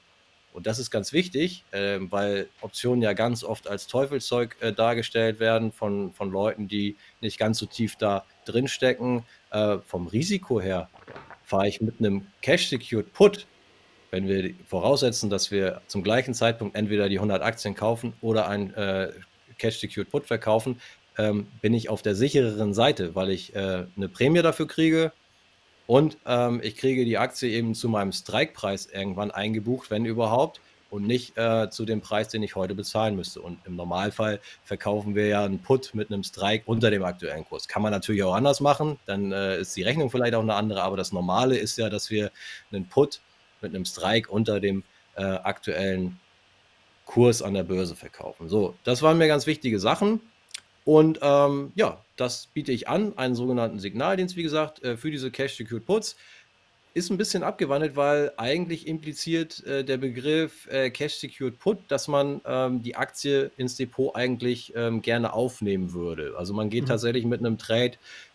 und das ist ganz wichtig, äh, weil Optionen ja ganz oft als Teufelszeug äh, dargestellt werden von, von Leuten, die nicht ganz so tief da drin stecken. Äh, vom Risiko her fahre ich mit einem Cash-Secured Put, wenn wir voraussetzen, dass wir zum gleichen Zeitpunkt entweder die 100 Aktien kaufen oder ein äh, Cash-Secured Put verkaufen, ähm, bin ich auf der sichereren Seite, weil ich äh, eine Prämie dafür kriege und ähm, ich kriege die Aktie eben zu meinem Strikepreis irgendwann eingebucht, wenn überhaupt, und nicht äh, zu dem Preis, den ich heute bezahlen müsste. Und im Normalfall verkaufen wir ja einen Put mit einem Strike unter dem aktuellen Kurs. Kann man natürlich auch anders machen, dann äh, ist die Rechnung vielleicht auch eine andere, aber das Normale ist ja, dass wir einen Put mit einem Strike unter dem äh, aktuellen Kurs an der Börse verkaufen. So, das waren mir ganz wichtige Sachen. Und ähm, ja, das biete ich an, einen sogenannten Signaldienst, wie gesagt, äh, für diese Cash-Secured Puts. Ist ein bisschen abgewandelt, weil eigentlich impliziert äh, der Begriff äh, Cash-Secured Put, dass man ähm, die Aktie ins Depot eigentlich ähm, gerne aufnehmen würde. Also man geht mhm. tatsächlich mit einem Trade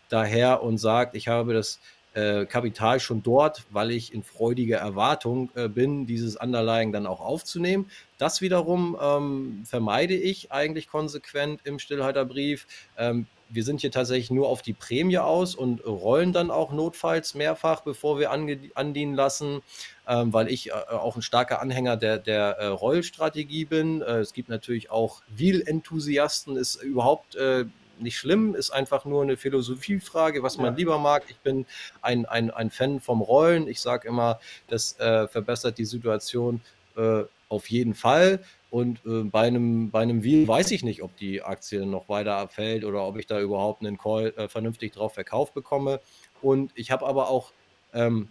daher und sagt, ich habe das äh, Kapital schon dort, weil ich in freudiger Erwartung äh, bin, dieses Underlying dann auch aufzunehmen. Das wiederum ähm, vermeide ich eigentlich konsequent im Stillhalterbrief. Ähm, wir sind hier tatsächlich nur auf die Prämie aus und rollen dann auch notfalls mehrfach, bevor wir andienen lassen, ähm, weil ich äh, auch ein starker Anhänger der, der äh, Rollstrategie bin. Äh, es gibt natürlich auch Wheel-Enthusiasten, ist überhaupt äh, nicht schlimm, ist einfach nur eine Philosophiefrage, was man ja. lieber mag. Ich bin ein, ein, ein Fan vom Rollen. Ich sage immer, das äh, verbessert die Situation äh, auf jeden Fall. Und äh, bei, einem, bei einem Wheel weiß ich nicht, ob die Aktie noch weiter abfällt oder ob ich da überhaupt einen Call äh, vernünftig drauf verkauft bekomme. Und ich habe aber auch ähm,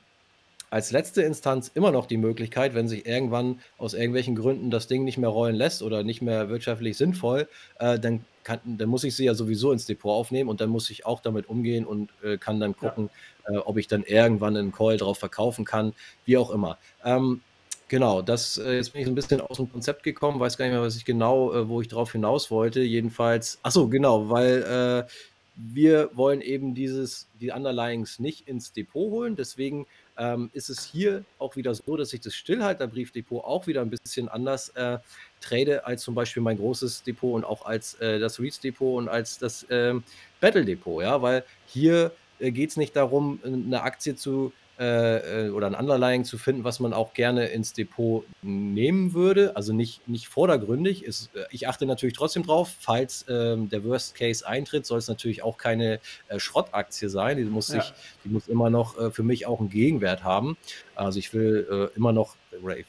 als letzte Instanz immer noch die Möglichkeit, wenn sich irgendwann aus irgendwelchen Gründen das Ding nicht mehr rollen lässt oder nicht mehr wirtschaftlich sinnvoll, äh, dann, kann, dann muss ich sie ja sowieso ins Depot aufnehmen und dann muss ich auch damit umgehen und äh, kann dann gucken, ja. äh, ob ich dann irgendwann einen Call drauf verkaufen kann, wie auch immer. Ähm, Genau, das, äh, jetzt bin ich so ein bisschen aus dem Konzept gekommen, weiß gar nicht mehr, was ich genau, äh, wo ich drauf hinaus wollte. Jedenfalls, ach so, genau, weil äh, wir wollen eben dieses, die Underlyings nicht ins Depot holen. Deswegen ähm, ist es hier auch wieder so, dass ich das Stillhalterbriefdepot auch wieder ein bisschen anders äh, trade als zum Beispiel mein großes Depot und auch als äh, das REITs Depot und als das ähm, Battle Depot, ja, weil hier äh, geht es nicht darum, eine Aktie zu äh, äh, oder ein Underlying zu finden, was man auch gerne ins Depot nehmen würde. Also nicht, nicht vordergründig. Ist, äh, ich achte natürlich trotzdem drauf, falls ähm, der Worst Case eintritt, soll es natürlich auch keine äh, Schrottaktie sein. Die muss, sich, ja. die muss immer noch äh, für mich auch einen Gegenwert haben. Also ich will immer noch,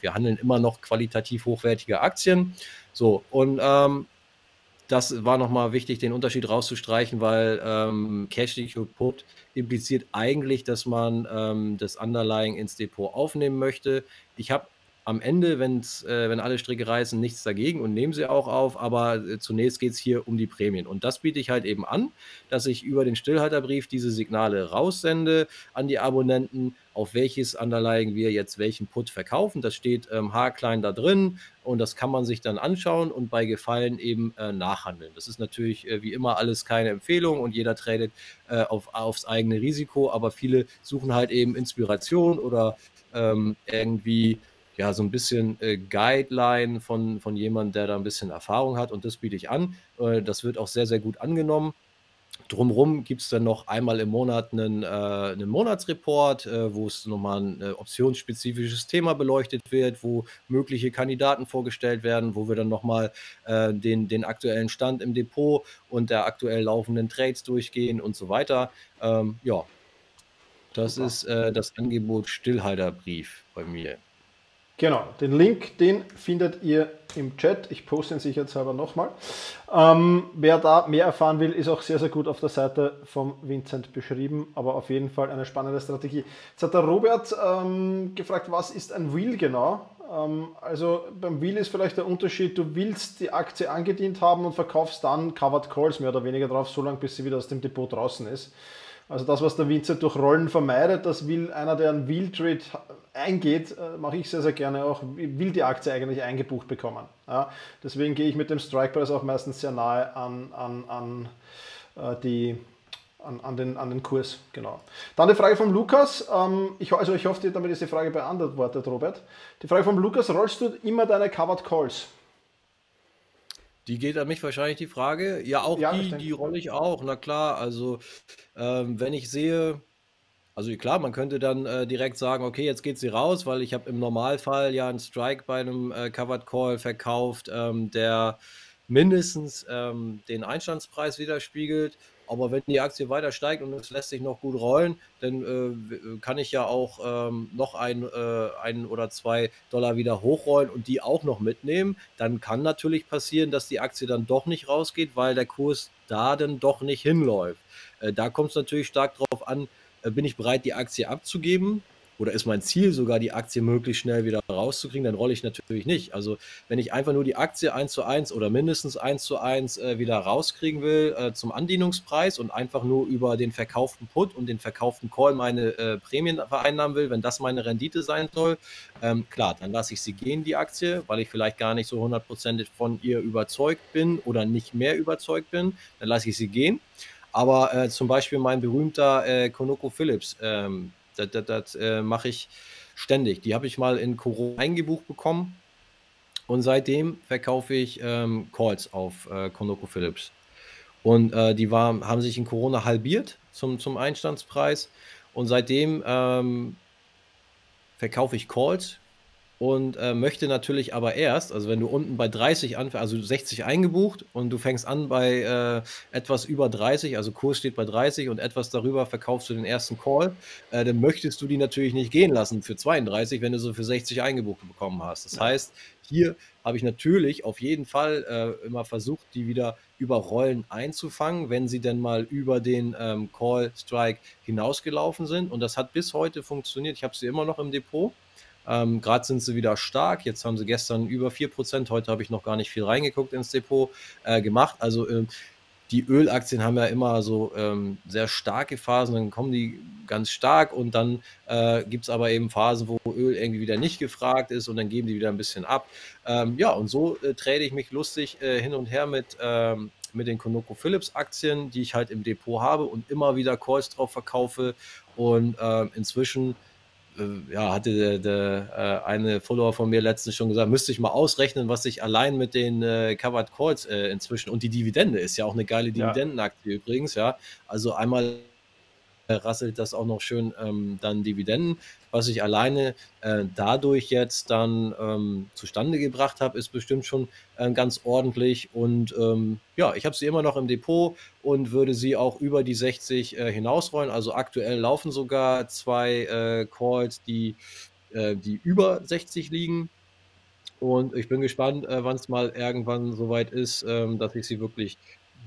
wir handeln immer noch qualitativ hochwertige Aktien. So, und ähm, das war nochmal wichtig, den Unterschied rauszustreichen, weil ähm, Cash Secure Put impliziert eigentlich, dass man ähm, das Underlying ins Depot aufnehmen möchte. Ich habe am Ende, wenn's, äh, wenn alle Stricke reißen, nichts dagegen und nehmen sie auch auf. Aber äh, zunächst geht es hier um die Prämien. Und das biete ich halt eben an, dass ich über den Stillhalterbrief diese Signale raussende an die Abonnenten, auf welches Underlying wir jetzt welchen Put verkaufen. Das steht ähm, haarklein da drin und das kann man sich dann anschauen und bei Gefallen eben äh, nachhandeln. Das ist natürlich äh, wie immer alles keine Empfehlung und jeder tradet äh, auf, aufs eigene Risiko, aber viele suchen halt eben Inspiration oder ähm, irgendwie ja, so ein bisschen äh, Guideline von, von jemandem, der da ein bisschen Erfahrung hat und das biete ich an. Äh, das wird auch sehr, sehr gut angenommen. Drumherum gibt es dann noch einmal im Monat einen, äh, einen Monatsreport, äh, wo es nochmal ein äh, optionsspezifisches Thema beleuchtet wird, wo mögliche Kandidaten vorgestellt werden, wo wir dann nochmal äh, den, den aktuellen Stand im Depot und der aktuell laufenden Trades durchgehen und so weiter. Ähm, ja, das Super. ist äh, das Angebot Stillhalterbrief bei mir. Genau, den Link, den findet ihr im Chat. Ich poste ihn sicherheitshalber nochmal. Ähm, wer da mehr erfahren will, ist auch sehr, sehr gut auf der Seite vom Vincent beschrieben, aber auf jeden Fall eine spannende Strategie. Jetzt hat der Robert ähm, gefragt, was ist ein Wheel genau? Ähm, also beim Wheel ist vielleicht der Unterschied, du willst die Aktie angedient haben und verkaufst dann Covered Calls mehr oder weniger drauf, solange bis sie wieder aus dem Depot draußen ist. Also das, was der Vincent durch Rollen vermeidet, das will einer, der einen Wheel Trade eingeht, äh, mache ich sehr, sehr gerne auch, will die Aktie eigentlich eingebucht bekommen. Ja, deswegen gehe ich mit dem Strike Price auch meistens sehr nahe an, an, an, äh, die, an, an, den, an den Kurs. Genau. Dann die Frage von Lukas. Ähm, ich, also ich hoffe, damit ist die Frage beantwortet, Robert. Die Frage von Lukas, rollst du immer deine Covered Calls? Die geht an mich wahrscheinlich die Frage. Ja, auch ja, die, die rolle ich auch. Na klar, also ähm, wenn ich sehe, also klar, man könnte dann äh, direkt sagen, okay, jetzt geht sie raus, weil ich habe im Normalfall ja einen Strike bei einem äh, Covered Call verkauft, ähm, der mindestens ähm, den Einstandspreis widerspiegelt. Aber wenn die Aktie weiter steigt und es lässt sich noch gut rollen, dann äh, kann ich ja auch ähm, noch ein, äh, ein oder zwei Dollar wieder hochrollen und die auch noch mitnehmen. Dann kann natürlich passieren, dass die Aktie dann doch nicht rausgeht, weil der Kurs da dann doch nicht hinläuft. Äh, da kommt es natürlich stark darauf an, äh, bin ich bereit, die Aktie abzugeben oder ist mein Ziel sogar, die Aktie möglichst schnell wieder rauszukriegen, dann rolle ich natürlich nicht. Also wenn ich einfach nur die Aktie 1 zu 1 oder mindestens 1 zu 1 äh, wieder rauskriegen will äh, zum Andienungspreis und einfach nur über den verkauften Put und den verkauften Call meine äh, Prämien vereinnahmen will, wenn das meine Rendite sein soll, ähm, klar, dann lasse ich sie gehen, die Aktie, weil ich vielleicht gar nicht so hundertprozentig von ihr überzeugt bin oder nicht mehr überzeugt bin, dann lasse ich sie gehen. Aber äh, zum Beispiel mein berühmter äh, Konoko Philips, ähm, das, das, das äh, mache ich ständig. Die habe ich mal in Corona eingebucht bekommen und seitdem verkaufe ich ähm, Calls auf äh, Konoko Philips. Und äh, die war, haben sich in Corona halbiert zum, zum Einstandspreis. Und seitdem ähm, verkaufe ich Calls und äh, möchte natürlich aber erst, also wenn du unten bei 30 anfängst, also 60 eingebucht und du fängst an bei äh, etwas über 30, also Kurs steht bei 30 und etwas darüber verkaufst du den ersten Call, äh, dann möchtest du die natürlich nicht gehen lassen für 32, wenn du so für 60 eingebucht bekommen hast. Das heißt, hier habe ich natürlich auf jeden Fall äh, immer versucht, die wieder über Rollen einzufangen, wenn sie denn mal über den ähm, Call Strike hinausgelaufen sind. Und das hat bis heute funktioniert. Ich habe sie immer noch im Depot. Ähm, Gerade sind sie wieder stark. Jetzt haben sie gestern über 4%. Heute habe ich noch gar nicht viel reingeguckt ins Depot äh, gemacht. Also ähm, die Ölaktien haben ja immer so ähm, sehr starke Phasen, dann kommen die ganz stark und dann äh, gibt es aber eben Phasen, wo Öl irgendwie wieder nicht gefragt ist und dann geben die wieder ein bisschen ab. Ähm, ja, und so äh, trade ich mich lustig äh, hin und her mit, ähm, mit den Konoko Philips Aktien, die ich halt im Depot habe und immer wieder Calls drauf verkaufe und ähm, inzwischen äh, ja, hatte der, der äh, eine Follower von mir letztens schon gesagt, müsste ich mal ausrechnen, was ich allein mit den äh, Covered Calls äh, inzwischen und die Dividende ist ja auch eine geile Dividendenaktie ja. übrigens, ja. Also einmal rasselt das auch noch schön ähm, dann Dividenden. Was ich alleine äh, dadurch jetzt dann ähm, zustande gebracht habe, ist bestimmt schon äh, ganz ordentlich. Und ähm, ja, ich habe sie immer noch im Depot und würde sie auch über die 60 äh, hinausrollen. Also aktuell laufen sogar zwei äh, Calls, die, äh, die über 60 liegen. Und ich bin gespannt, äh, wann es mal irgendwann soweit ist, ähm, dass ich sie wirklich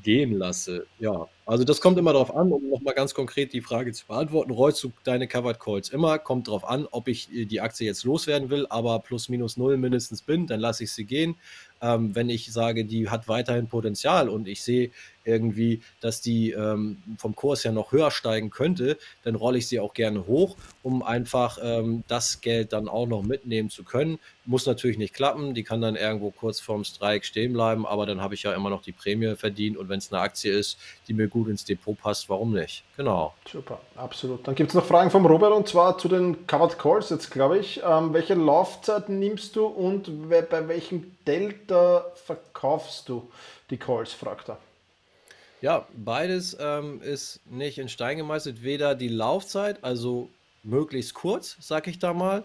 gehen lasse. Ja, also das kommt immer darauf an, um nochmal ganz konkret die Frage zu beantworten. Rollst du deine Covered Calls immer? Kommt darauf an, ob ich äh, die Aktie jetzt loswerden will, aber plus minus null mindestens bin, dann lasse ich sie gehen. Ähm, wenn ich sage, die hat weiterhin Potenzial und ich sehe irgendwie, dass die ähm, vom Kurs ja noch höher steigen könnte, dann rolle ich sie auch gerne hoch, um einfach ähm, das Geld dann auch noch mitnehmen zu können. Muss natürlich nicht klappen, die kann dann irgendwo kurz vorm Strike stehen bleiben, aber dann habe ich ja immer noch die Prämie verdient und wenn es eine Aktie ist, die mir gut ins Depot passt, warum nicht? Genau. Super, absolut. Dann gibt es noch Fragen vom Robert und zwar zu den Covered Calls jetzt, glaube ich. Ähm, welche Laufzeit nimmst du und bei welchem Delta verkaufst du die Calls, fragt er. Ja, beides ähm, ist nicht in Stein gemeißelt. Weder die Laufzeit, also möglichst kurz, sag ich da mal,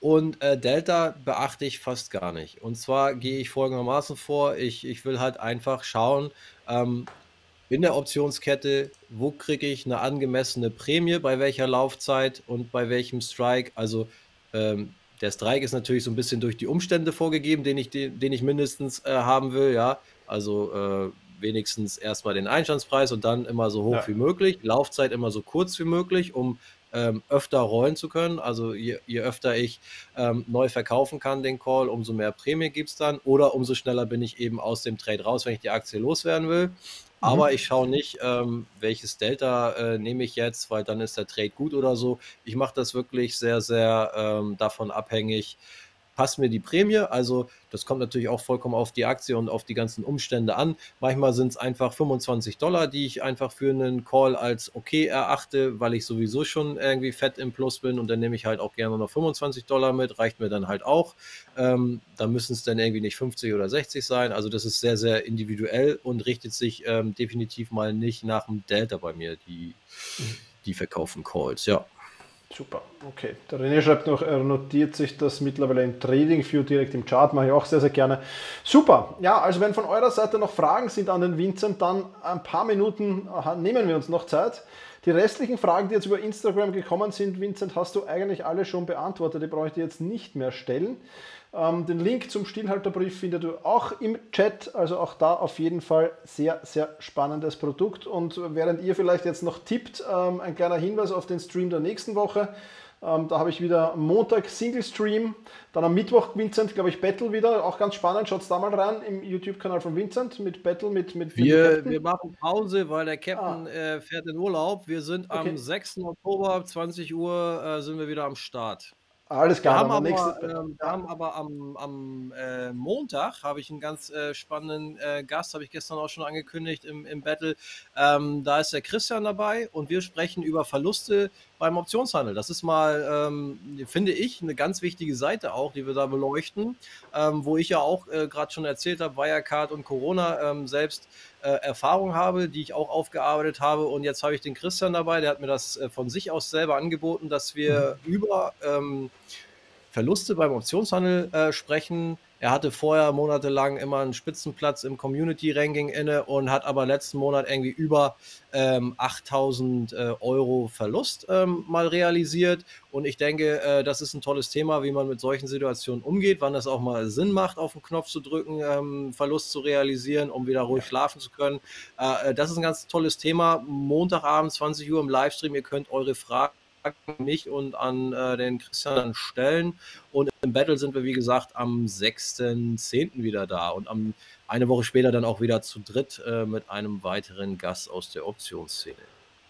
und äh, Delta beachte ich fast gar nicht. Und zwar gehe ich folgendermaßen vor, ich, ich will halt einfach schauen, ähm, in der Optionskette, wo kriege ich eine angemessene Prämie, bei welcher Laufzeit und bei welchem Strike. Also ähm, der Strike ist natürlich so ein bisschen durch die Umstände vorgegeben, den ich, den, den ich mindestens äh, haben will, ja. Also äh, wenigstens erstmal den Einstandspreis und dann immer so hoch ja. wie möglich. Laufzeit immer so kurz wie möglich, um ähm, öfter rollen zu können. Also je, je öfter ich ähm, neu verkaufen kann den Call, umso mehr Prämie gibt es dann oder umso schneller bin ich eben aus dem Trade raus, wenn ich die Aktie loswerden will. Mhm. Aber ich schaue nicht, ähm, welches Delta äh, nehme ich jetzt, weil dann ist der Trade gut oder so. Ich mache das wirklich sehr, sehr ähm, davon abhängig, passt mir die Prämie. Also das kommt natürlich auch vollkommen auf die Aktie und auf die ganzen Umstände an. Manchmal sind es einfach 25 Dollar, die ich einfach für einen Call als okay erachte, weil ich sowieso schon irgendwie fett im Plus bin und dann nehme ich halt auch gerne noch 25 Dollar mit, reicht mir dann halt auch. Ähm, da müssen es dann irgendwie nicht 50 oder 60 sein. Also das ist sehr, sehr individuell und richtet sich ähm, definitiv mal nicht nach dem Delta bei mir, die, die verkaufen Calls, ja. Super, okay. Der René schreibt noch, er notiert sich das mittlerweile im TradingView direkt im Chart, mache ich auch sehr, sehr gerne. Super, ja, also wenn von eurer Seite noch Fragen sind an den Vincent, dann ein paar Minuten nehmen wir uns noch Zeit. Die restlichen Fragen, die jetzt über Instagram gekommen sind, Vincent, hast du eigentlich alle schon beantwortet, die brauche ich dir jetzt nicht mehr stellen. Ähm, den Link zum Stillhalterbrief findet du auch im Chat, also auch da auf jeden Fall sehr, sehr spannendes Produkt. Und während ihr vielleicht jetzt noch tippt, ähm, ein kleiner Hinweis auf den Stream der nächsten Woche. Ähm, da habe ich wieder Montag Single Stream, dann am Mittwoch Vincent, glaube ich, Battle wieder, auch ganz spannend. Schaut da mal rein im YouTube-Kanal von Vincent mit Battle mit, mit, wir, wir machen Pause, weil der Captain ah. äh, fährt in Urlaub. Wir sind okay. am 6. Oktober, 20 Uhr, äh, sind wir wieder am Start. Alles klar. Wir haben aber, ähm, wir haben aber am, am äh, Montag habe ich einen ganz äh, spannenden äh, Gast, habe ich gestern auch schon angekündigt im, im Battle. Ähm, da ist der Christian dabei und wir sprechen über Verluste beim Optionshandel. Das ist mal, ähm, finde ich, eine ganz wichtige Seite auch, die wir da beleuchten, ähm, wo ich ja auch äh, gerade schon erzählt habe, Wirecard und Corona ähm, selbst äh, Erfahrung habe, die ich auch aufgearbeitet habe. Und jetzt habe ich den Christian dabei, der hat mir das äh, von sich aus selber angeboten, dass wir mhm. über ähm, Verluste beim Optionshandel äh, sprechen. Er hatte vorher monatelang immer einen Spitzenplatz im Community-Ranking inne und hat aber letzten Monat irgendwie über ähm, 8000 äh, Euro Verlust ähm, mal realisiert. Und ich denke, äh, das ist ein tolles Thema, wie man mit solchen Situationen umgeht, wann es auch mal Sinn macht, auf den Knopf zu drücken, ähm, Verlust zu realisieren, um wieder ruhig schlafen zu können. Äh, äh das ist ein ganz tolles Thema. Montagabend, 20 Uhr im Livestream. Ihr könnt eure Fragen mich und an äh, den Christian stellen. Und im Battle sind wir, wie gesagt, am 6.10. wieder da und am, eine Woche später dann auch wieder zu dritt äh, mit einem weiteren Gast aus der Optionsszene.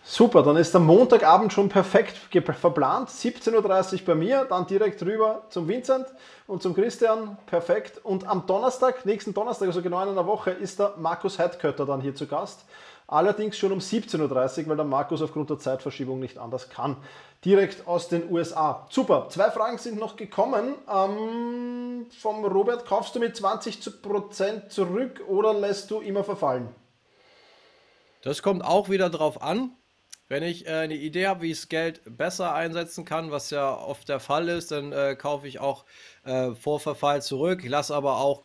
Super, dann ist der Montagabend schon perfekt verplant. 17.30 Uhr bei mir, dann direkt rüber zum Vincent und zum Christian. Perfekt. Und am Donnerstag, nächsten Donnerstag, also genau in einer Woche, ist der Markus Heidkötter dann hier zu Gast. Allerdings schon um 17.30 Uhr, weil der Markus aufgrund der Zeitverschiebung nicht anders kann. Direkt aus den USA. Super. Zwei Fragen sind noch gekommen. Ähm, vom Robert, kaufst du mit 20% zurück oder lässt du immer verfallen? Das kommt auch wieder drauf an. Wenn ich äh, eine Idee habe, wie ich das Geld besser einsetzen kann, was ja oft der Fall ist, dann äh, kaufe ich auch äh, vor Verfall zurück. Ich lasse aber auch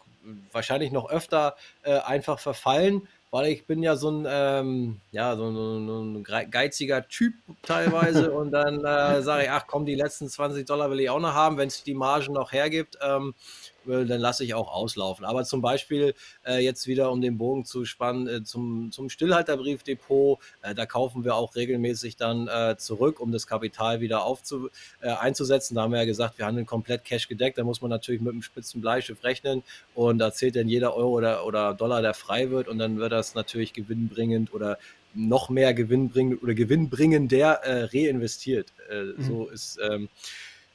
wahrscheinlich noch öfter äh, einfach verfallen weil ich bin ja so ein, ähm, ja, so, so, ein geiziger Typ teilweise und dann äh, sage ich, ach komm, die letzten 20 Dollar will ich auch noch haben, wenn es die Margen noch hergibt. Ähm, dann lasse ich auch auslaufen. Aber zum Beispiel äh, jetzt wieder, um den Bogen zu spannen, äh, zum, zum Stillhalterbriefdepot, äh, da kaufen wir auch regelmäßig dann äh, zurück, um das Kapital wieder aufzu, äh, einzusetzen. Da haben wir ja gesagt, wir handeln komplett Cash gedeckt. Da muss man natürlich mit einem spitzen Bleischiff rechnen und da zählt dann jeder Euro oder, oder Dollar, der frei wird und dann wird das natürlich gewinnbringend oder noch mehr Gewinn bringen oder gewinnbringender äh, reinvestiert. Äh, mhm. So ist ähm,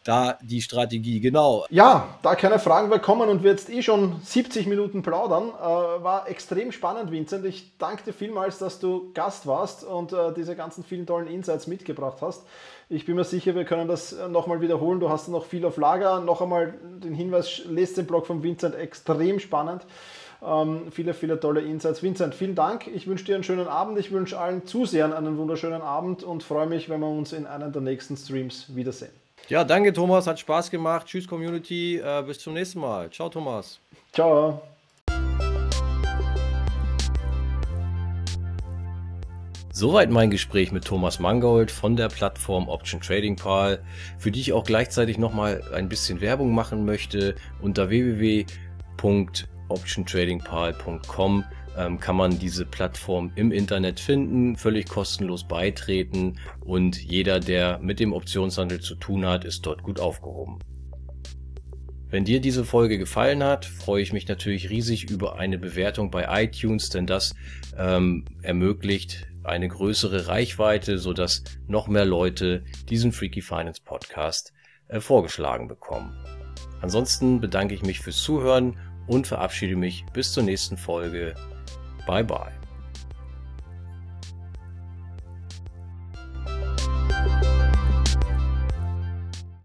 da die Strategie, genau. Ja, da keine Fragen mehr kommen und wir jetzt eh schon 70 Minuten plaudern. Äh, war extrem spannend, Vincent. Ich danke dir vielmals, dass du Gast warst und äh, diese ganzen vielen tollen Insights mitgebracht hast. Ich bin mir sicher, wir können das äh, nochmal wiederholen. Du hast noch viel auf Lager. Noch einmal den Hinweis, lest den Blog von Vincent, extrem spannend. Ähm, viele, viele tolle Insights. Vincent, vielen Dank. Ich wünsche dir einen schönen Abend. Ich wünsche allen Zusehern einen wunderschönen Abend und freue mich, wenn wir uns in einem der nächsten Streams wiedersehen. Ja, danke Thomas, hat Spaß gemacht. Tschüss Community, äh, bis zum nächsten Mal. Ciao Thomas. Ciao. Soweit mein Gespräch mit Thomas Mangold von der Plattform Option Trading Pal, für die ich auch gleichzeitig nochmal ein bisschen Werbung machen möchte. Unter www.optiontradingpal.com ähm, kann man diese Plattform im Internet finden, völlig kostenlos beitreten und jeder, der mit dem Optionshandel zu tun hat, ist dort gut aufgehoben. Wenn dir diese Folge gefallen hat, freue ich mich natürlich riesig über eine Bewertung bei iTunes, denn das ähm, ermöglicht eine größere Reichweite, sodass noch mehr Leute diesen Freaky Finance Podcast äh, vorgeschlagen bekommen. Ansonsten bedanke ich mich fürs Zuhören und verabschiede mich bis zur nächsten Folge. Bye bye.